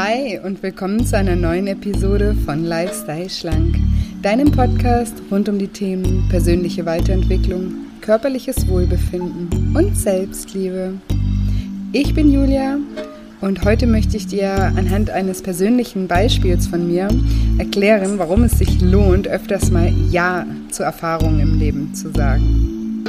Hi und willkommen zu einer neuen Episode von Lifestyle Schlank, deinem Podcast rund um die Themen persönliche Weiterentwicklung, körperliches Wohlbefinden und Selbstliebe. Ich bin Julia und heute möchte ich dir anhand eines persönlichen Beispiels von mir erklären, warum es sich lohnt, öfters mal Ja zu Erfahrungen im Leben zu sagen.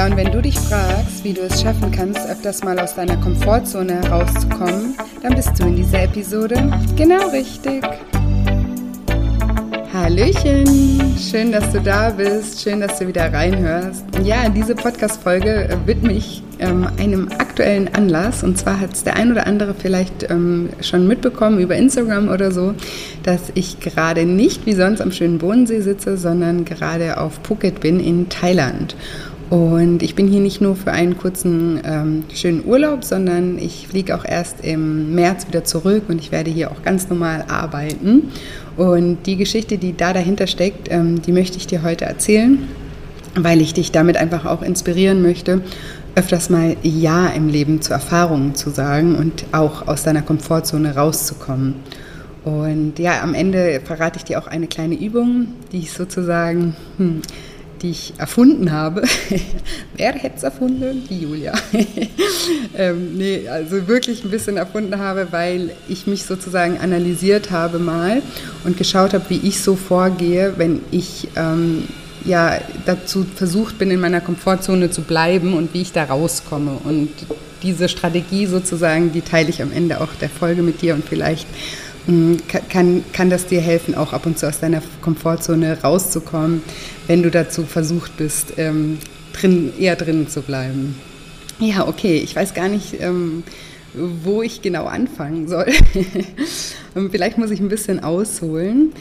Ja, und wenn du dich fragst, wie du es schaffen kannst, öfters mal aus deiner Komfortzone herauszukommen, dann bist du in dieser Episode genau richtig. Hallöchen, schön, dass du da bist, schön, dass du wieder reinhörst. Ja, diese Podcast-Folge äh, widme ich ähm, einem aktuellen Anlass und zwar hat es der ein oder andere vielleicht ähm, schon mitbekommen über Instagram oder so, dass ich gerade nicht wie sonst am schönen Bodensee sitze, sondern gerade auf Phuket bin in Thailand. Und ich bin hier nicht nur für einen kurzen ähm, schönen Urlaub, sondern ich fliege auch erst im März wieder zurück und ich werde hier auch ganz normal arbeiten. Und die Geschichte, die da dahinter steckt, ähm, die möchte ich dir heute erzählen, weil ich dich damit einfach auch inspirieren möchte, öfters mal Ja im Leben zu Erfahrungen zu sagen und auch aus deiner Komfortzone rauszukommen. Und ja, am Ende verrate ich dir auch eine kleine Übung, die ich sozusagen hm, die ich erfunden habe. Wer hätte es erfunden? Die Julia. ähm, nee, also wirklich ein bisschen erfunden habe, weil ich mich sozusagen analysiert habe mal und geschaut habe, wie ich so vorgehe, wenn ich ähm, ja dazu versucht bin, in meiner Komfortzone zu bleiben und wie ich da rauskomme. Und diese Strategie sozusagen, die teile ich am Ende auch der Folge mit dir und vielleicht kann, kann das dir helfen, auch ab und zu aus deiner Komfortzone rauszukommen, wenn du dazu versucht bist, ähm, drin, eher drinnen zu bleiben. Ja, okay, ich weiß gar nicht, ähm, wo ich genau anfangen soll. vielleicht muss ich ein bisschen ausholen.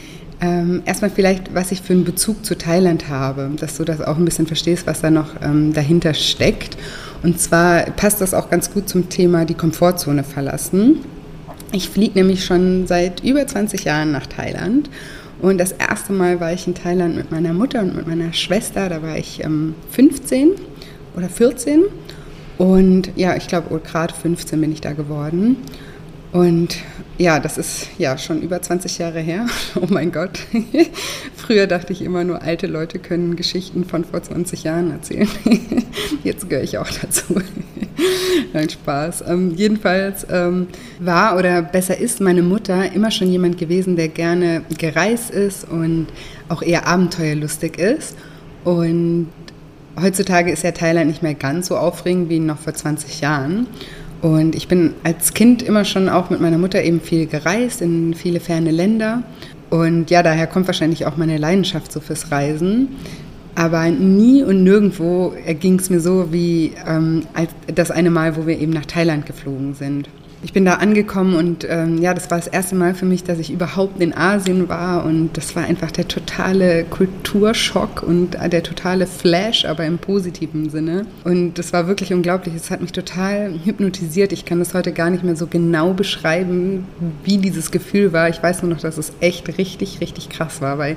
Ähm, erstmal vielleicht, was ich für einen Bezug zu Thailand habe, dass du das auch ein bisschen verstehst, was da noch ähm, dahinter steckt. Und zwar passt das auch ganz gut zum Thema die Komfortzone verlassen. Ich fliege nämlich schon seit über 20 Jahren nach Thailand. Und das erste Mal war ich in Thailand mit meiner Mutter und mit meiner Schwester. Da war ich ähm, 15 oder 14. Und ja, ich glaube, gerade 15 bin ich da geworden. Und ja, das ist ja schon über 20 Jahre her. Oh mein Gott. Früher dachte ich immer nur, alte Leute können Geschichten von vor 20 Jahren erzählen. Jetzt gehöre ich auch dazu. Nein, Spaß. Ähm, jedenfalls ähm, war oder besser ist meine Mutter immer schon jemand gewesen, der gerne gereist ist und auch eher abenteuerlustig ist. Und heutzutage ist ja Thailand nicht mehr ganz so aufregend wie noch vor 20 Jahren. Und ich bin als Kind immer schon auch mit meiner Mutter eben viel gereist in viele ferne Länder. Und ja, daher kommt wahrscheinlich auch meine Leidenschaft so fürs Reisen. Aber nie und nirgendwo ging es mir so wie ähm, als das eine Mal, wo wir eben nach Thailand geflogen sind ich bin da angekommen und ähm, ja, das war das erste Mal für mich, dass ich überhaupt in Asien war und das war einfach der totale Kulturschock und der totale Flash, aber im positiven Sinne. Und das war wirklich unglaublich. Es hat mich total hypnotisiert. Ich kann das heute gar nicht mehr so genau beschreiben, wie dieses Gefühl war. Ich weiß nur noch, dass es echt richtig, richtig krass war, weil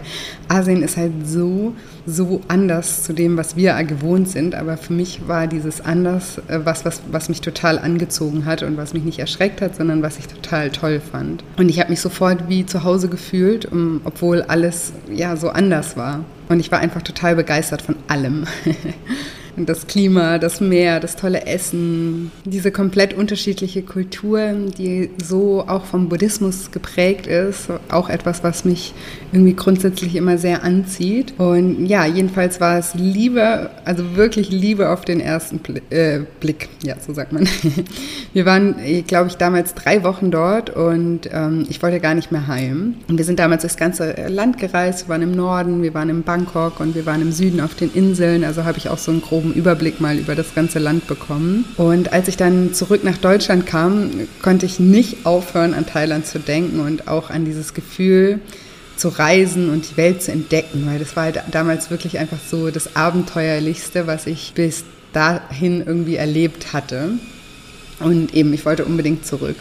Asien ist halt so, so anders zu dem, was wir gewohnt sind. Aber für mich war dieses anders äh, was, was, was mich total angezogen hat und was mich nicht erschreckt hat, sondern was ich total toll fand. Und ich habe mich sofort wie zu Hause gefühlt, obwohl alles ja so anders war. Und ich war einfach total begeistert von allem. das Klima, das Meer, das tolle Essen, diese komplett unterschiedliche Kultur, die so auch vom Buddhismus geprägt ist, auch etwas, was mich irgendwie grundsätzlich immer sehr anzieht. Und ja, jedenfalls war es Liebe, also wirklich Liebe auf den ersten äh, Blick, ja, so sagt man. Wir waren, glaube ich, damals drei Wochen dort und ähm, ich wollte gar nicht mehr heim. Und wir sind damals das ganze Land gereist, wir waren im Norden, wir waren in Bangkok und wir waren im Süden auf den Inseln, also habe ich auch so einen groben groben Überblick mal über das ganze Land bekommen. Und als ich dann zurück nach Deutschland kam, konnte ich nicht aufhören, an Thailand zu denken und auch an dieses Gefühl, zu reisen und die Welt zu entdecken, weil das war halt damals wirklich einfach so das Abenteuerlichste, was ich bis dahin irgendwie erlebt hatte. Und eben, ich wollte unbedingt zurück.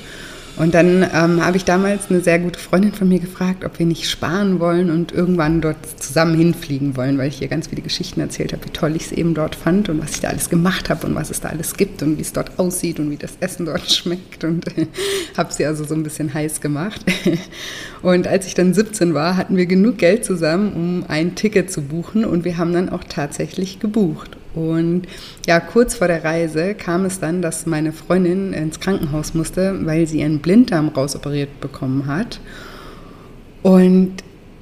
Und dann ähm, habe ich damals eine sehr gute Freundin von mir gefragt, ob wir nicht sparen wollen und irgendwann dort zusammen hinfliegen wollen, weil ich ihr ganz viele Geschichten erzählt habe, wie toll ich es eben dort fand und was ich da alles gemacht habe und was es da alles gibt und wie es dort aussieht und wie das Essen dort schmeckt und äh, habe sie also so ein bisschen heiß gemacht. Und als ich dann 17 war, hatten wir genug Geld zusammen, um ein Ticket zu buchen und wir haben dann auch tatsächlich gebucht. Und ja, kurz vor der Reise kam es dann, dass meine Freundin ins Krankenhaus musste, weil sie ihren Blinddarm rausoperiert bekommen hat. Und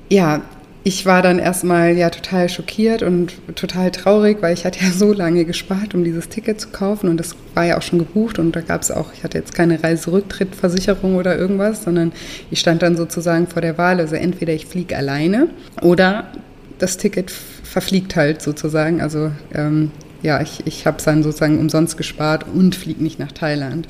ja, ich war dann erstmal ja total schockiert und total traurig, weil ich hatte ja so lange gespart, um dieses Ticket zu kaufen und das war ja auch schon gebucht und da gab es auch, ich hatte jetzt keine Reiserücktrittversicherung oder irgendwas, sondern ich stand dann sozusagen vor der Wahl, also entweder ich fliege alleine oder das Ticket verfliegt halt sozusagen. Also ähm, ja, ich, ich habe es dann sozusagen umsonst gespart und fliege nicht nach Thailand.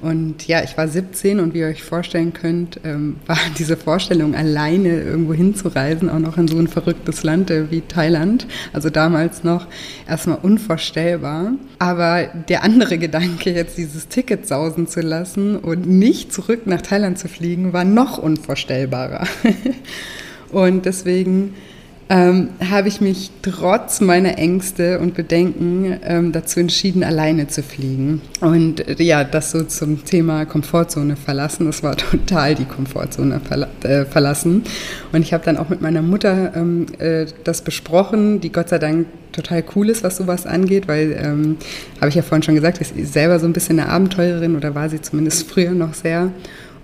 Und ja, ich war 17 und wie ihr euch vorstellen könnt, ähm, war diese Vorstellung, alleine irgendwo hinzureisen, auch noch in so ein verrücktes Land äh, wie Thailand, also damals noch erstmal unvorstellbar. Aber der andere Gedanke, jetzt dieses Ticket sausen zu lassen und nicht zurück nach Thailand zu fliegen, war noch unvorstellbarer. und deswegen ähm, habe ich mich trotz meiner Ängste und Bedenken ähm, dazu entschieden, alleine zu fliegen. Und äh, ja, das so zum Thema Komfortzone verlassen. Das war total die Komfortzone verla äh, verlassen. Und ich habe dann auch mit meiner Mutter ähm, äh, das besprochen, die Gott sei Dank total cool ist, was sowas angeht, weil, ähm, habe ich ja vorhin schon gesagt, ist selber so ein bisschen eine Abenteurerin oder war sie zumindest früher noch sehr.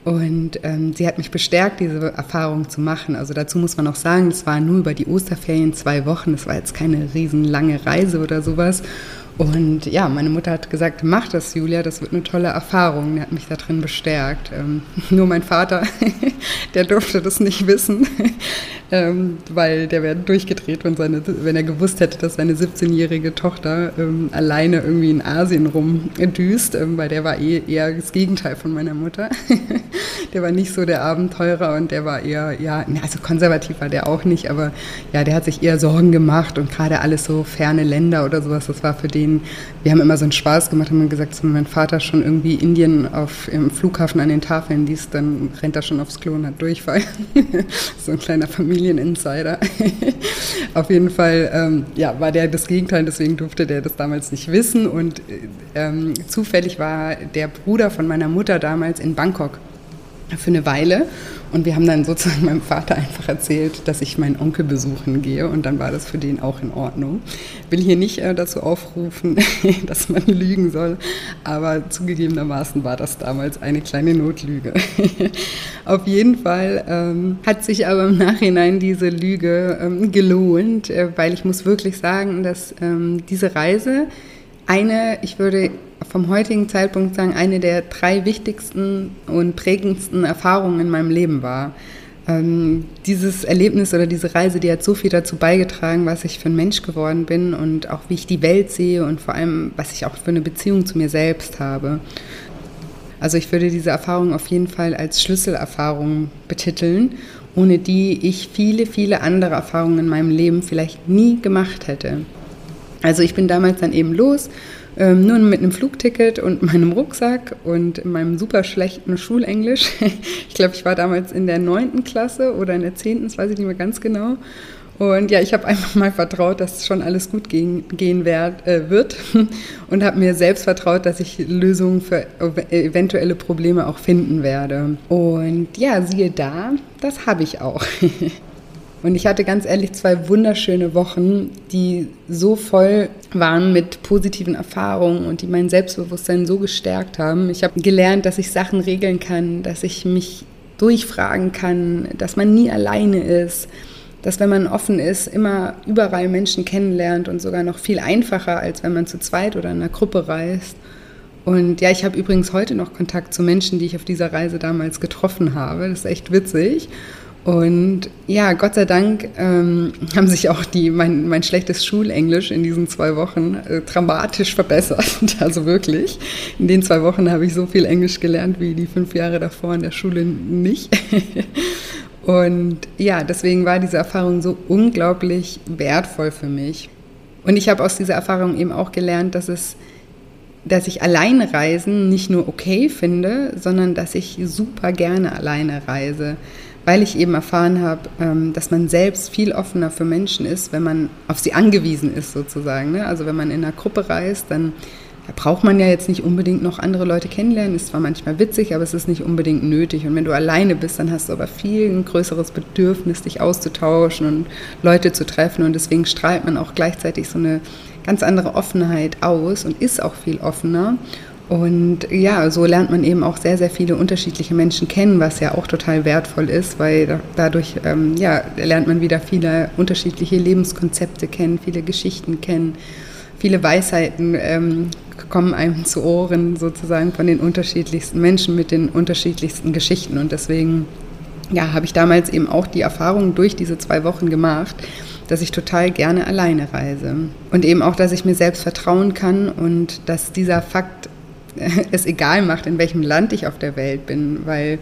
Und ähm, sie hat mich bestärkt, diese Erfahrung zu machen. Also dazu muss man auch sagen, es war nur über die Osterferien zwei Wochen. Das war jetzt keine riesenlange Reise oder sowas. Und ja, meine Mutter hat gesagt, mach das, Julia, das wird eine tolle Erfahrung. Der hat mich da drin bestärkt. Ähm, nur mein Vater, der durfte das nicht wissen, ähm, weil der wäre durchgedreht, wenn, seine, wenn er gewusst hätte, dass seine 17-jährige Tochter ähm, alleine irgendwie in Asien rumdüst, ähm, weil der war eh eher das Gegenteil von meiner Mutter. der war nicht so der Abenteurer und der war eher, ja, also konservativ war der auch nicht, aber ja, der hat sich eher Sorgen gemacht und gerade alles so ferne Länder oder sowas, das war für den denen, wir haben immer so einen Spaß gemacht, haben gesagt, wenn mein Vater schon irgendwie Indien auf, im Flughafen an den Tafeln liest, dann rennt er schon aufs Klo und hat Durchfall. so ein kleiner Familieninsider. auf jeden Fall ähm, ja, war der das Gegenteil, deswegen durfte der das damals nicht wissen. Und ähm, zufällig war der Bruder von meiner Mutter damals in Bangkok für eine Weile. Und wir haben dann sozusagen meinem Vater einfach erzählt, dass ich meinen Onkel besuchen gehe. Und dann war das für den auch in Ordnung. Will hier nicht äh, dazu aufrufen, dass man lügen soll. Aber zugegebenermaßen war das damals eine kleine Notlüge. Auf jeden Fall ähm, hat sich aber im Nachhinein diese Lüge ähm, gelohnt, äh, weil ich muss wirklich sagen, dass ähm, diese Reise eine, ich würde vom heutigen Zeitpunkt sagen, eine der drei wichtigsten und prägendsten Erfahrungen in meinem Leben war. Ähm, dieses Erlebnis oder diese Reise, die hat so viel dazu beigetragen, was ich für ein Mensch geworden bin und auch wie ich die Welt sehe und vor allem, was ich auch für eine Beziehung zu mir selbst habe. Also ich würde diese Erfahrung auf jeden Fall als Schlüsselerfahrung betiteln, ohne die ich viele, viele andere Erfahrungen in meinem Leben vielleicht nie gemacht hätte. Also ich bin damals dann eben los ähm, nur mit einem Flugticket und meinem Rucksack und meinem super schlechten Schulenglisch. ich glaube, ich war damals in der neunten Klasse oder in der zehnten, das weiß ich nicht mehr ganz genau. Und ja, ich habe einfach mal vertraut, dass schon alles gut gehen, gehen werd, äh, wird und habe mir selbst vertraut, dass ich Lösungen für eventuelle Probleme auch finden werde. Und ja, siehe da, das habe ich auch. Und ich hatte ganz ehrlich zwei wunderschöne Wochen, die so voll waren mit positiven Erfahrungen und die mein Selbstbewusstsein so gestärkt haben. Ich habe gelernt, dass ich Sachen regeln kann, dass ich mich durchfragen kann, dass man nie alleine ist, dass wenn man offen ist, immer überall Menschen kennenlernt und sogar noch viel einfacher, als wenn man zu zweit oder in einer Gruppe reist. Und ja, ich habe übrigens heute noch Kontakt zu Menschen, die ich auf dieser Reise damals getroffen habe. Das ist echt witzig. Und ja, Gott sei Dank ähm, haben sich auch die, mein, mein schlechtes Schulenglisch in diesen zwei Wochen äh, dramatisch verbessert. Also wirklich. In den zwei Wochen habe ich so viel Englisch gelernt wie die fünf Jahre davor in der Schule nicht. Und ja, deswegen war diese Erfahrung so unglaublich wertvoll für mich. Und ich habe aus dieser Erfahrung eben auch gelernt, dass es dass ich alleine reisen nicht nur okay finde, sondern dass ich super gerne alleine reise, weil ich eben erfahren habe, ähm, dass man selbst viel offener für Menschen ist, wenn man auf sie angewiesen ist sozusagen. Ne? Also wenn man in einer Gruppe reist, dann da braucht man ja jetzt nicht unbedingt noch andere Leute kennenlernen. Ist zwar manchmal witzig, aber es ist nicht unbedingt nötig. Und wenn du alleine bist, dann hast du aber viel ein größeres Bedürfnis, dich auszutauschen und Leute zu treffen. Und deswegen strahlt man auch gleichzeitig so eine ganz andere Offenheit aus und ist auch viel offener. Und ja, so lernt man eben auch sehr, sehr viele unterschiedliche Menschen kennen, was ja auch total wertvoll ist, weil dadurch ähm, ja, lernt man wieder viele unterschiedliche Lebenskonzepte kennen, viele Geschichten kennen, viele Weisheiten ähm, kommen einem zu Ohren sozusagen von den unterschiedlichsten Menschen mit den unterschiedlichsten Geschichten. Und deswegen ja, habe ich damals eben auch die Erfahrung durch diese zwei Wochen gemacht, dass ich total gerne alleine reise. Und eben auch, dass ich mir selbst vertrauen kann und dass dieser Fakt es egal macht, in welchem Land ich auf der Welt bin, weil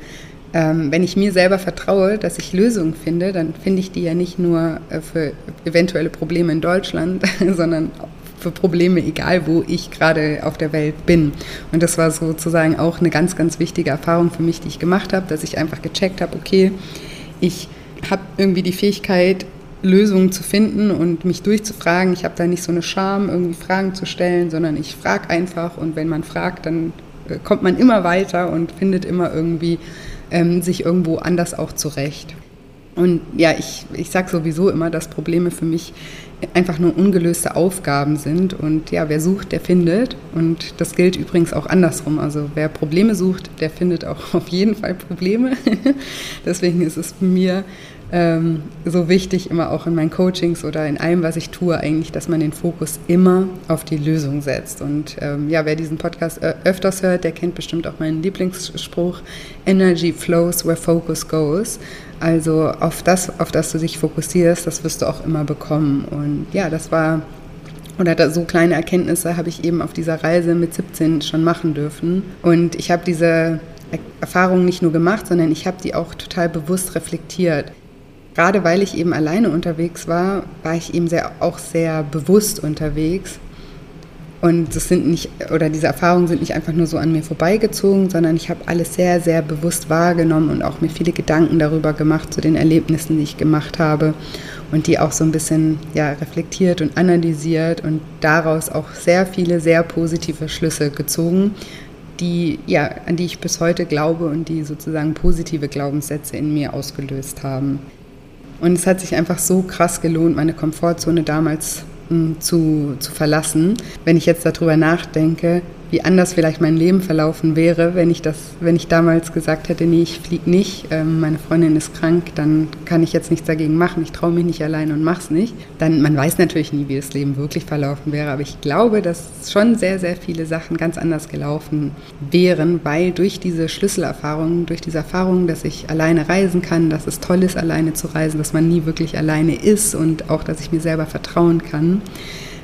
ähm, wenn ich mir selber vertraue, dass ich Lösungen finde, dann finde ich die ja nicht nur äh, für eventuelle Probleme in Deutschland, sondern für Probleme, egal wo ich gerade auf der Welt bin. Und das war sozusagen auch eine ganz, ganz wichtige Erfahrung für mich, die ich gemacht habe, dass ich einfach gecheckt habe, okay, ich habe irgendwie die Fähigkeit, Lösungen zu finden und mich durchzufragen. Ich habe da nicht so eine Scham, irgendwie Fragen zu stellen, sondern ich frage einfach und wenn man fragt, dann äh, kommt man immer weiter und findet immer irgendwie ähm, sich irgendwo anders auch zurecht. Und ja, ich, ich sage sowieso immer, dass Probleme für mich einfach nur ungelöste Aufgaben sind. Und ja, wer sucht, der findet. Und das gilt übrigens auch andersrum. Also wer Probleme sucht, der findet auch auf jeden Fall Probleme. Deswegen ist es mir ähm, so wichtig, immer auch in meinen Coachings oder in allem, was ich tue, eigentlich, dass man den Fokus immer auf die Lösung setzt. Und ähm, ja, wer diesen Podcast öfters hört, der kennt bestimmt auch meinen Lieblingsspruch, Energy flows where focus goes. Also auf das, auf das du dich fokussierst, das wirst du auch immer bekommen. Und ja, das war oder so kleine Erkenntnisse habe ich eben auf dieser Reise mit 17 schon machen dürfen. Und ich habe diese Erfahrungen nicht nur gemacht, sondern ich habe die auch total bewusst reflektiert gerade weil ich eben alleine unterwegs war, war ich eben sehr, auch sehr bewusst unterwegs. Und das sind nicht, oder diese Erfahrungen sind nicht einfach nur so an mir vorbeigezogen, sondern ich habe alles sehr, sehr bewusst wahrgenommen und auch mir viele Gedanken darüber gemacht, zu den Erlebnissen, die ich gemacht habe. Und die auch so ein bisschen ja, reflektiert und analysiert und daraus auch sehr viele sehr positive Schlüsse gezogen, die, ja, an die ich bis heute glaube und die sozusagen positive Glaubenssätze in mir ausgelöst haben. Und es hat sich einfach so krass gelohnt, meine Komfortzone damals hm, zu, zu verlassen. Wenn ich jetzt darüber nachdenke, wie anders vielleicht mein Leben verlaufen wäre, wenn ich das, wenn ich damals gesagt hätte, nee, ich fliege nicht, ähm, meine Freundin ist krank, dann kann ich jetzt nichts dagegen machen, ich traue mich nicht allein und mach's nicht. Dann, man weiß natürlich nie, wie das Leben wirklich verlaufen wäre, aber ich glaube, dass schon sehr, sehr viele Sachen ganz anders gelaufen wären, weil durch diese Schlüsselerfahrungen, durch diese Erfahrung, dass ich alleine reisen kann, dass es toll ist, alleine zu reisen, dass man nie wirklich alleine ist und auch, dass ich mir selber vertrauen kann,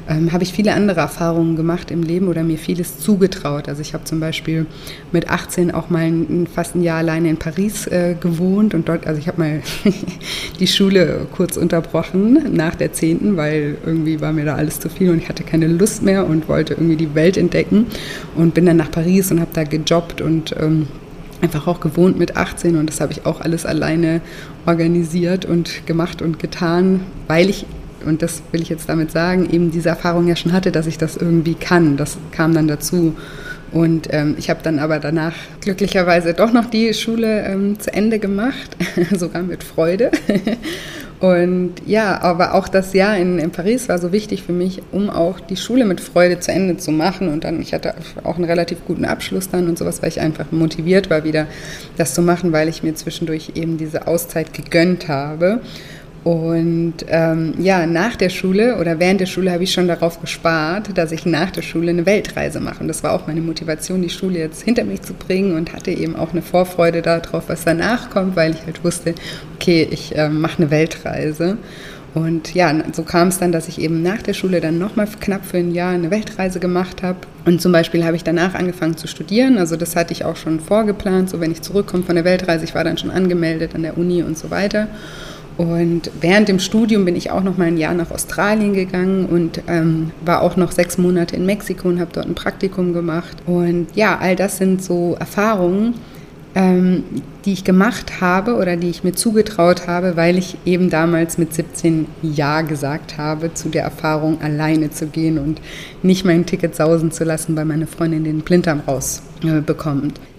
ähm, habe ich viele andere Erfahrungen gemacht im Leben oder mir vieles zugetraut. Also ich habe zum Beispiel mit 18 auch mal ein, fast ein Jahr alleine in Paris äh, gewohnt und dort, also ich habe mal die Schule kurz unterbrochen nach der 10., weil irgendwie war mir da alles zu viel und ich hatte keine Lust mehr und wollte irgendwie die Welt entdecken und bin dann nach Paris und habe da gejobbt und ähm, einfach auch gewohnt mit 18 und das habe ich auch alles alleine organisiert und gemacht und getan, weil ich und das will ich jetzt damit sagen, eben diese Erfahrung ja schon hatte, dass ich das irgendwie kann. Das kam dann dazu. Und ähm, ich habe dann aber danach glücklicherweise doch noch die Schule ähm, zu Ende gemacht, sogar mit Freude. Und ja, aber auch das Jahr in, in, Paris war so wichtig für mich, um auch die Schule mit Freude zu Ende zu machen. Und dann, ich hatte auch einen relativ guten Abschluss dann und sowas, weil ich einfach motiviert war, wieder das zu machen, weil ich mir zwischendurch eben diese Auszeit gegönnt habe. Und ähm, ja, nach der Schule oder während der Schule habe ich schon darauf gespart, dass ich nach der Schule eine Weltreise mache. Und das war auch meine Motivation, die Schule jetzt hinter mich zu bringen und hatte eben auch eine Vorfreude darauf, was danach kommt, weil ich halt wusste, okay, ich äh, mache eine Weltreise. Und ja, so kam es dann, dass ich eben nach der Schule dann nochmal knapp für ein Jahr eine Weltreise gemacht habe. Und zum Beispiel habe ich danach angefangen zu studieren. Also das hatte ich auch schon vorgeplant, so wenn ich zurückkomme von der Weltreise. Ich war dann schon angemeldet an der Uni und so weiter. Und während dem Studium bin ich auch noch mal ein Jahr nach Australien gegangen und ähm, war auch noch sechs Monate in Mexiko und habe dort ein Praktikum gemacht. Und ja, all das sind so Erfahrungen, ähm, die ich gemacht habe oder die ich mir zugetraut habe, weil ich eben damals mit 17 Ja gesagt habe zu der Erfahrung, alleine zu gehen und nicht mein Ticket sausen zu lassen, weil meine Freundin den Blinddarm rausbekommt. Äh,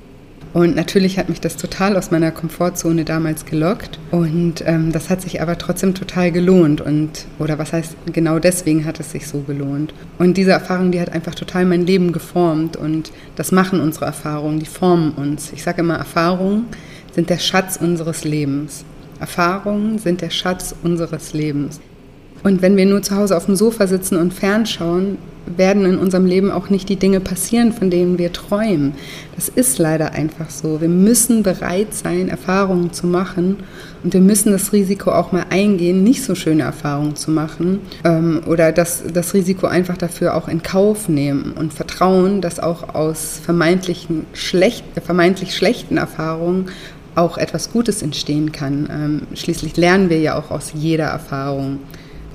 und natürlich hat mich das total aus meiner Komfortzone damals gelockt. Und ähm, das hat sich aber trotzdem total gelohnt. Und, oder was heißt, genau deswegen hat es sich so gelohnt. Und diese Erfahrung, die hat einfach total mein Leben geformt. Und das machen unsere Erfahrungen, die formen uns. Ich sage immer, Erfahrungen sind der Schatz unseres Lebens. Erfahrungen sind der Schatz unseres Lebens. Und wenn wir nur zu Hause auf dem Sofa sitzen und fernschauen, werden in unserem Leben auch nicht die Dinge passieren, von denen wir träumen. Das ist leider einfach so. Wir müssen bereit sein, Erfahrungen zu machen und wir müssen das Risiko auch mal eingehen, nicht so schöne Erfahrungen zu machen ähm, oder das, das Risiko einfach dafür auch in Kauf nehmen und vertrauen, dass auch aus vermeintlichen schlecht, vermeintlich schlechten Erfahrungen auch etwas Gutes entstehen kann. Ähm, schließlich lernen wir ja auch aus jeder Erfahrung.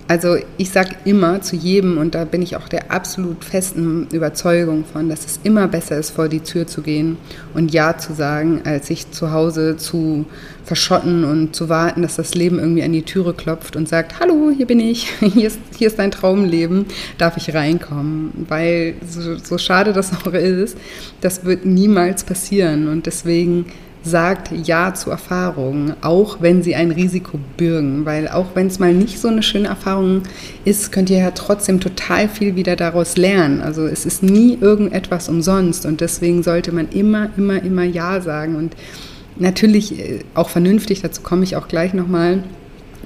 Also ich sage immer zu jedem, und da bin ich auch der absolut festen Überzeugung von, dass es immer besser ist, vor die Tür zu gehen und Ja zu sagen, als sich zu Hause zu verschotten und zu warten, dass das Leben irgendwie an die Türe klopft und sagt, hallo, hier bin ich, hier ist, hier ist dein Traumleben, darf ich reinkommen? Weil so, so schade das auch ist, das wird niemals passieren. Und deswegen sagt Ja zu Erfahrungen, auch wenn sie ein Risiko bürgen. Weil auch wenn es mal nicht so eine schöne Erfahrung ist, könnt ihr ja trotzdem total viel wieder daraus lernen. Also es ist nie irgendetwas umsonst und deswegen sollte man immer, immer, immer Ja sagen. Und natürlich äh, auch vernünftig, dazu komme ich auch gleich nochmal.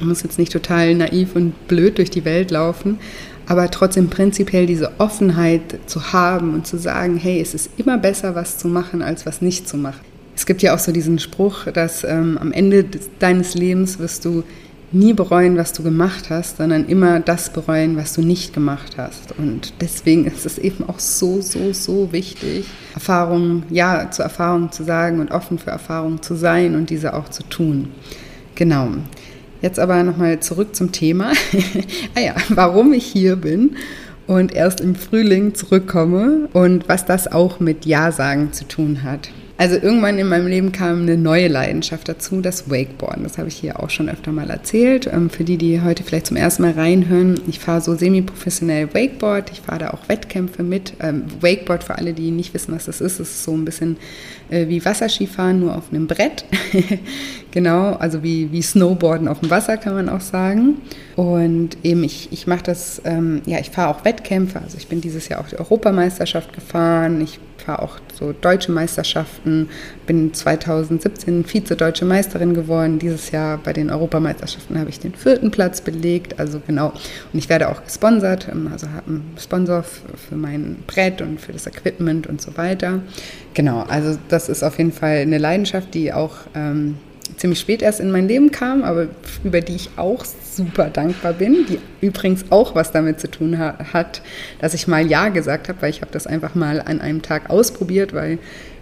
Man muss jetzt nicht total naiv und blöd durch die Welt laufen, aber trotzdem prinzipiell diese Offenheit zu haben und zu sagen, hey, es ist immer besser, was zu machen, als was nicht zu machen. Es gibt ja auch so diesen Spruch, dass ähm, am Ende deines Lebens wirst du nie bereuen, was du gemacht hast, sondern immer das bereuen, was du nicht gemacht hast. Und deswegen ist es eben auch so, so, so wichtig, Erfahrungen, ja, zu Erfahrungen zu sagen und offen für Erfahrungen zu sein und diese auch zu tun. Genau. Jetzt aber nochmal zurück zum Thema. ah ja, warum ich hier bin und erst im Frühling zurückkomme und was das auch mit Ja-Sagen zu tun hat. Also irgendwann in meinem Leben kam eine neue Leidenschaft dazu, das Wakeboarden. Das habe ich hier auch schon öfter mal erzählt. Ähm, für die, die heute vielleicht zum ersten Mal reinhören, ich fahre so semi-professionell Wakeboard. Ich fahre da auch Wettkämpfe mit. Ähm, Wakeboard, für alle, die nicht wissen, was das ist, ist so ein bisschen äh, wie Wasserskifahren, nur auf einem Brett. genau, also wie, wie Snowboarden auf dem Wasser, kann man auch sagen. Und eben, ich, ich mache das, ähm, ja, ich fahre auch Wettkämpfe. Also ich bin dieses Jahr auch die Europameisterschaft gefahren. Ich fahre auch so deutsche Meisterschaften, bin 2017 Vize-Deutsche Meisterin geworden. Dieses Jahr bei den Europameisterschaften habe ich den vierten Platz belegt. Also genau. Und ich werde auch gesponsert, ähm, also habe einen Sponsor für mein Brett und für das Equipment und so weiter. Genau, also das ist auf jeden Fall eine Leidenschaft, die auch ähm, ziemlich spät erst in mein Leben kam, aber über die ich auch super dankbar bin, die übrigens auch was damit zu tun hat, dass ich mal Ja gesagt habe, weil ich habe das einfach mal an einem Tag ausprobiert, weil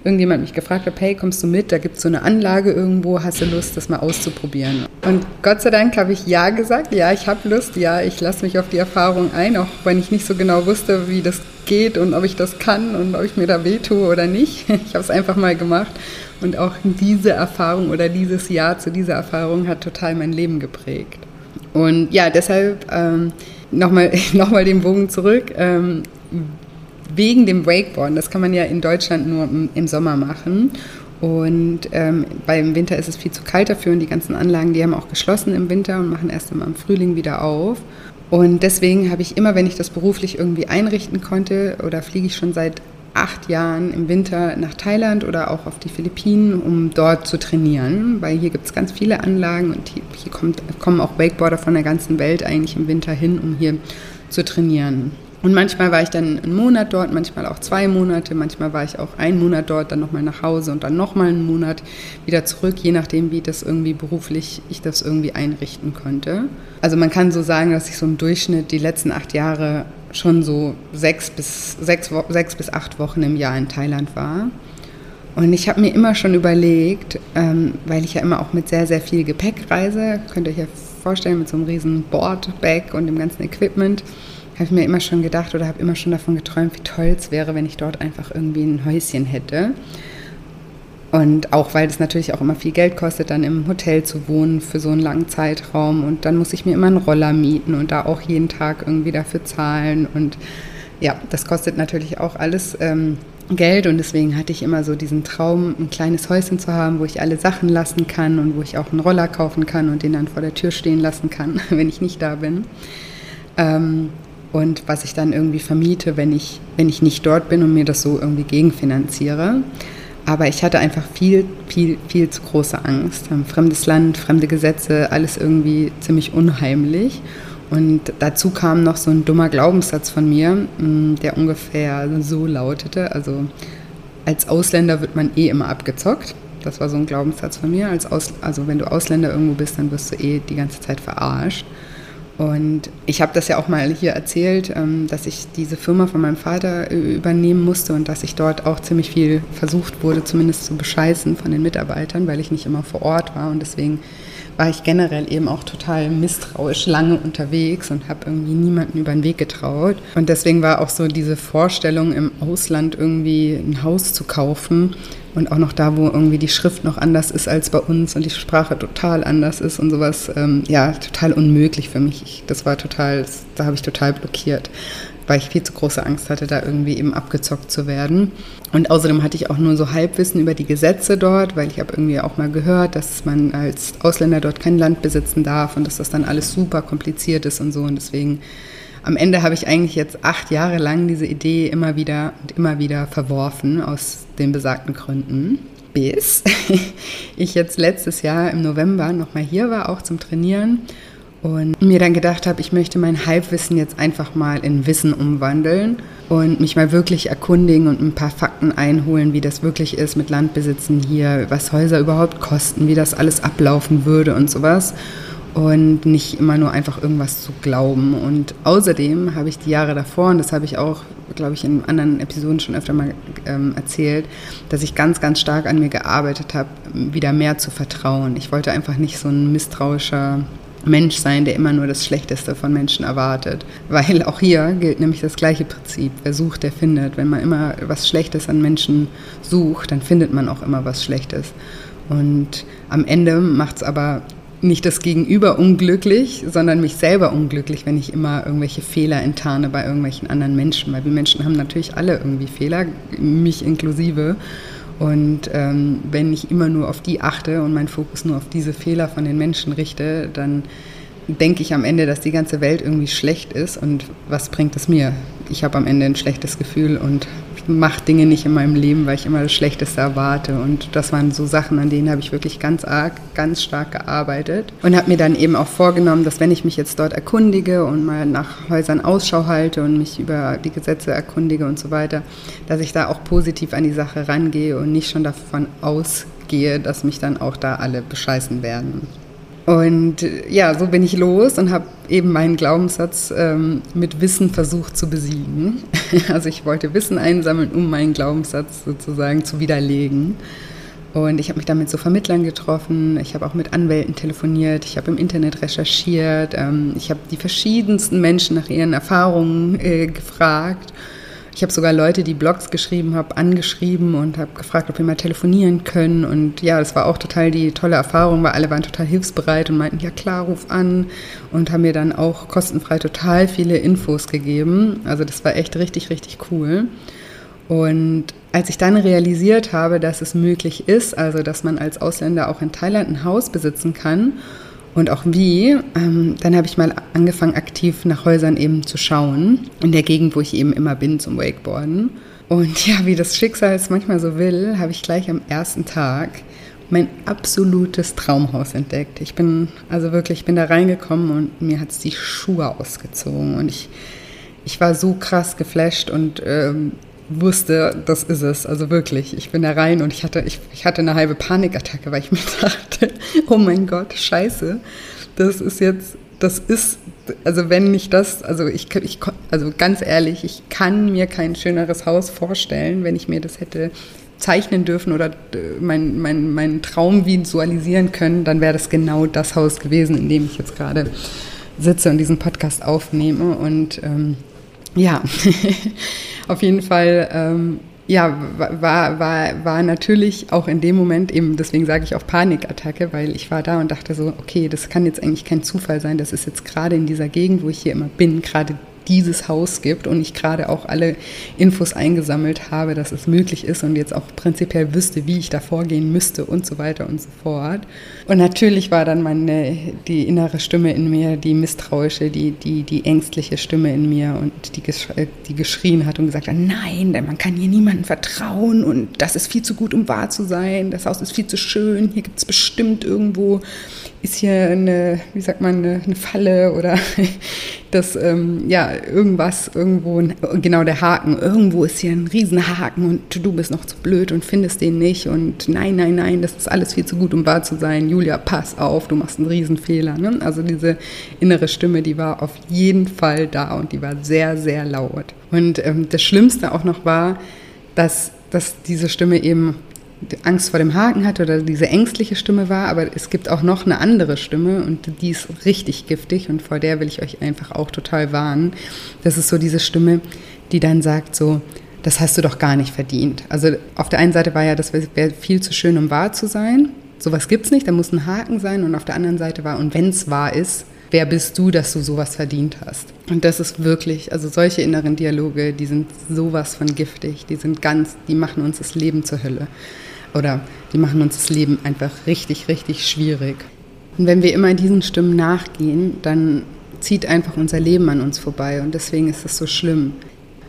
irgendjemand mich gefragt hat, hey, kommst du mit? Da gibt es so eine Anlage irgendwo, hast du Lust, das mal auszuprobieren? Und Gott sei Dank habe ich Ja gesagt, ja, ich habe Lust, ja, ich lasse mich auf die Erfahrung ein, auch wenn ich nicht so genau wusste, wie das geht und ob ich das kann und ob ich mir da wehtue oder nicht. Ich habe es einfach mal gemacht und auch diese Erfahrung oder dieses Ja zu dieser Erfahrung hat total mein Leben geprägt. Und ja, deshalb ähm, nochmal noch mal den Bogen zurück. Ähm, wegen dem Wakeboarden, das kann man ja in Deutschland nur im, Sommer machen. Und ähm, weil im Winter ist es viel zu kalt dafür und die ganzen Anlagen, die haben auch geschlossen im Winter und machen erst im Frühling wieder auf. Und deswegen habe ich immer, wenn ich das beruflich irgendwie einrichten konnte, oder fliege ich schon seit acht Jahren im Winter nach Thailand oder auch auf die Philippinen, um dort zu trainieren, weil hier gibt es ganz viele Anlagen und hier, hier kommt, kommen auch Wakeboarder von der ganzen Welt eigentlich im Winter hin, um hier zu trainieren. Und manchmal war ich dann einen Monat dort, manchmal auch zwei Monate, manchmal war ich auch einen Monat dort, dann nochmal nach Hause und dann nochmal einen Monat wieder zurück, je nachdem, wie das irgendwie beruflich ich das irgendwie einrichten konnte. Also man kann so sagen, dass ich so im Durchschnitt die letzten acht Jahre schon so sechs bis, sechs, sechs bis acht Wochen im Jahr in Thailand war. Und ich habe mir immer schon überlegt, ähm, weil ich ja immer auch mit sehr, sehr viel Gepäck reise, könnt ihr euch ja vorstellen, mit so einem riesen Boardbag und dem ganzen Equipment, habe ich mir immer schon gedacht oder habe immer schon davon geträumt, wie toll es wäre, wenn ich dort einfach irgendwie ein Häuschen hätte. Und auch weil es natürlich auch immer viel Geld kostet, dann im Hotel zu wohnen für so einen langen Zeitraum. Und dann muss ich mir immer einen Roller mieten und da auch jeden Tag irgendwie dafür zahlen. Und ja, das kostet natürlich auch alles ähm, Geld und deswegen hatte ich immer so diesen Traum, ein kleines Häuschen zu haben, wo ich alle Sachen lassen kann und wo ich auch einen Roller kaufen kann und den dann vor der Tür stehen lassen kann, wenn ich nicht da bin. Ähm, und was ich dann irgendwie vermiete, wenn ich, wenn ich nicht dort bin und mir das so irgendwie gegenfinanziere. Aber ich hatte einfach viel, viel, viel zu große Angst. Ein fremdes Land, fremde Gesetze, alles irgendwie ziemlich unheimlich. Und dazu kam noch so ein dummer Glaubenssatz von mir, mm, der ungefähr so lautete, also als Ausländer wird man eh immer abgezockt. Das war so ein Glaubenssatz von mir. Als Aus, also wenn du Ausländer irgendwo bist, dann wirst du eh die ganze Zeit verarscht. Und ich habe das ja auch mal hier erzählt, ähm, dass ich diese Firma von meinem Vater äh, übernehmen musste und dass ich dort auch ziemlich viel versucht wurde, zumindest zu bescheißen von den Mitarbeitern, weil ich nicht immer vor Ort war und deswegen war ich generell eben auch total misstrauisch lange unterwegs und habe irgendwie niemanden über den Weg getraut. Und deswegen war auch so diese Vorstellung, im Ausland irgendwie ein Haus zu kaufen und auch noch da, wo irgendwie die Schrift noch anders ist als bei uns und die Sprache total anders ist und sowas, ähm, ja, total unmöglich für mich. Ich, das war total, da habe ich total blockiert weil ich viel zu große Angst hatte, da irgendwie eben abgezockt zu werden. Und außerdem hatte ich auch nur so Halbwissen über die Gesetze dort, weil ich habe irgendwie auch mal gehört, dass man als Ausländer dort kein Land besitzen darf und dass das dann alles super kompliziert ist und so. Und deswegen am Ende habe ich eigentlich jetzt acht Jahre lang diese Idee immer wieder und immer wieder verworfen aus den besagten Gründen. Bis ich jetzt letztes Jahr im November nochmal hier war, auch zum Trainieren und mir dann gedacht habe, ich möchte mein Halbwissen jetzt einfach mal in Wissen umwandeln und mich mal wirklich erkundigen und ein paar Fakten einholen, wie das wirklich ist mit Landbesitzen hier, was Häuser überhaupt kosten, wie das alles ablaufen würde und sowas. Und nicht immer nur einfach irgendwas zu glauben. Und außerdem habe ich die Jahre davor, und das habe ich auch, glaube ich, in anderen Episoden schon öfter mal ähm, erzählt, dass ich ganz, ganz stark an mir gearbeitet habe, wieder mehr zu vertrauen. Ich wollte einfach nicht so ein misstrauischer Mensch sein, der immer nur das Schlechteste von Menschen erwartet. Weil auch hier gilt nämlich das gleiche Prinzip. Wer sucht, der findet. Wenn man immer was Schlechtes an Menschen sucht, dann findet man auch immer was Schlechtes. Und am Ende macht es aber nicht das Gegenüber unglücklich, sondern mich selber unglücklich, wenn ich immer irgendwelche Fehler enttarne bei irgendwelchen anderen Menschen. Weil wir Menschen haben natürlich alle irgendwie Fehler, mich inklusive. Und ähm, wenn ich immer nur auf die achte und meinen Fokus nur auf diese Fehler von den Menschen richte, dann denke ich am Ende, dass die ganze Welt irgendwie schlecht ist. Und was bringt es mir? Ich habe am Ende ein schlechtes Gefühl und mache Dinge nicht in meinem Leben, weil ich immer das Schlechteste erwarte. Und das waren so Sachen, an denen habe ich wirklich ganz arg, ganz stark gearbeitet. Und habe mir dann eben auch vorgenommen, dass wenn ich mich jetzt dort erkundige und mal nach Häusern Ausschau halte und mich über die Gesetze erkundige und so weiter, dass ich da auch positiv an die Sache rangehe und nicht schon davon ausgehe, dass mich dann auch da alle bescheißen werden. Und ja, so bin ich los und habe eben meinen Glaubenssatz ähm, mit Wissen versucht zu besiegen. Also ich wollte Wissen einsammeln, um meinen Glaubenssatz sozusagen zu widerlegen. Und ich habe mich dann mit so Vermittlern getroffen, ich habe auch mit Anwälten telefoniert, ich habe im Internet recherchiert, ähm, ich habe die verschiedensten Menschen nach ihren Erfahrungen äh, gefragt ich habe sogar Leute, die Blogs geschrieben haben, angeschrieben und habe gefragt, ob wir mal telefonieren können. Und ja, das war auch total die tolle Erfahrung, weil alle waren total hilfsbereit und meinten, ja klar, ruf an. Und haben mir dann auch kostenfrei total viele Infos gegeben. Also das war echt richtig, richtig cool. Und als ich dann realisiert habe, dass es möglich ist, also dass man als Ausländer auch in Thailand ein Haus besitzen kann und auch wie, ähm, dann habe ich mal angefangen, aktiv nach Häusern eben zu schauen, in der Gegend, wo ich eben immer bin zum Wakeboarden. Und ja, wie das Schicksal es manchmal so will, habe ich gleich am ersten Tag mein absolutes Traumhaus entdeckt. Ich bin also wirklich, ich bin da reingekommen und mir hat es die Schuhe ausgezogen und ich, ich war so krass geflasht und ähm, wusste, das ist es. Also wirklich, ich bin da rein und ich hatte, ich, ich hatte eine halbe Panikattacke, weil ich mir dachte, oh mein Gott, scheiße, das ist jetzt, das ist, also wenn nicht das, also ich, ich also ganz ehrlich, ich kann mir kein schöneres Haus vorstellen, wenn ich mir das hätte zeichnen dürfen oder äh, meinen mein, mein Traum visualisieren können, dann wäre das genau das Haus gewesen, in dem ich jetzt gerade sitze und diesen Podcast aufnehme. Und ähm, ja, auf jeden Fall. Ähm, ja, war, war, war natürlich auch in dem Moment eben, deswegen sage ich auch Panikattacke, weil ich war da und dachte so, okay, das kann jetzt eigentlich kein Zufall sein, das ist jetzt gerade in dieser Gegend, wo ich hier immer bin, gerade dieses Haus gibt und ich gerade auch alle Infos eingesammelt habe, dass es möglich ist und jetzt auch prinzipiell wüsste, wie ich da vorgehen müsste und so weiter und so fort. Und natürlich war dann meine, die innere Stimme in mir, die misstrauische, die, die, die ängstliche Stimme in mir und die, die geschrien hat und gesagt hat, nein, denn man kann hier niemandem vertrauen und das ist viel zu gut, um wahr zu sein, das Haus ist viel zu schön, hier gibt es bestimmt irgendwo ist hier eine, wie sagt man, eine, eine Falle oder das, ähm, ja, irgendwas, irgendwo, genau der Haken, irgendwo ist hier ein Riesenhaken und du bist noch zu blöd und findest den nicht und nein, nein, nein, das ist alles viel zu gut, um wahr zu sein. Julia, pass auf, du machst einen Riesenfehler. Ne? Also diese innere Stimme, die war auf jeden Fall da und die war sehr, sehr laut. Und ähm, das Schlimmste auch noch war, dass, dass diese Stimme eben Angst vor dem Haken hatte oder diese ängstliche Stimme war, aber es gibt auch noch eine andere Stimme und die ist richtig giftig und vor der will ich euch einfach auch total warnen. Das ist so diese Stimme, die dann sagt so, das hast du doch gar nicht verdient. Also auf der einen Seite war ja, das wäre viel zu schön, um wahr zu sein. Sowas gibt es nicht, da muss ein Haken sein und auf der anderen Seite war, und wenn es wahr ist, wer bist du, dass du sowas verdient hast? Und das ist wirklich, also solche inneren Dialoge, die sind sowas von giftig, die sind ganz, die machen uns das Leben zur Hölle oder die machen uns das Leben einfach richtig, richtig schwierig. Und wenn wir immer diesen Stimmen nachgehen, dann zieht einfach unser Leben an uns vorbei und deswegen ist es so schlimm.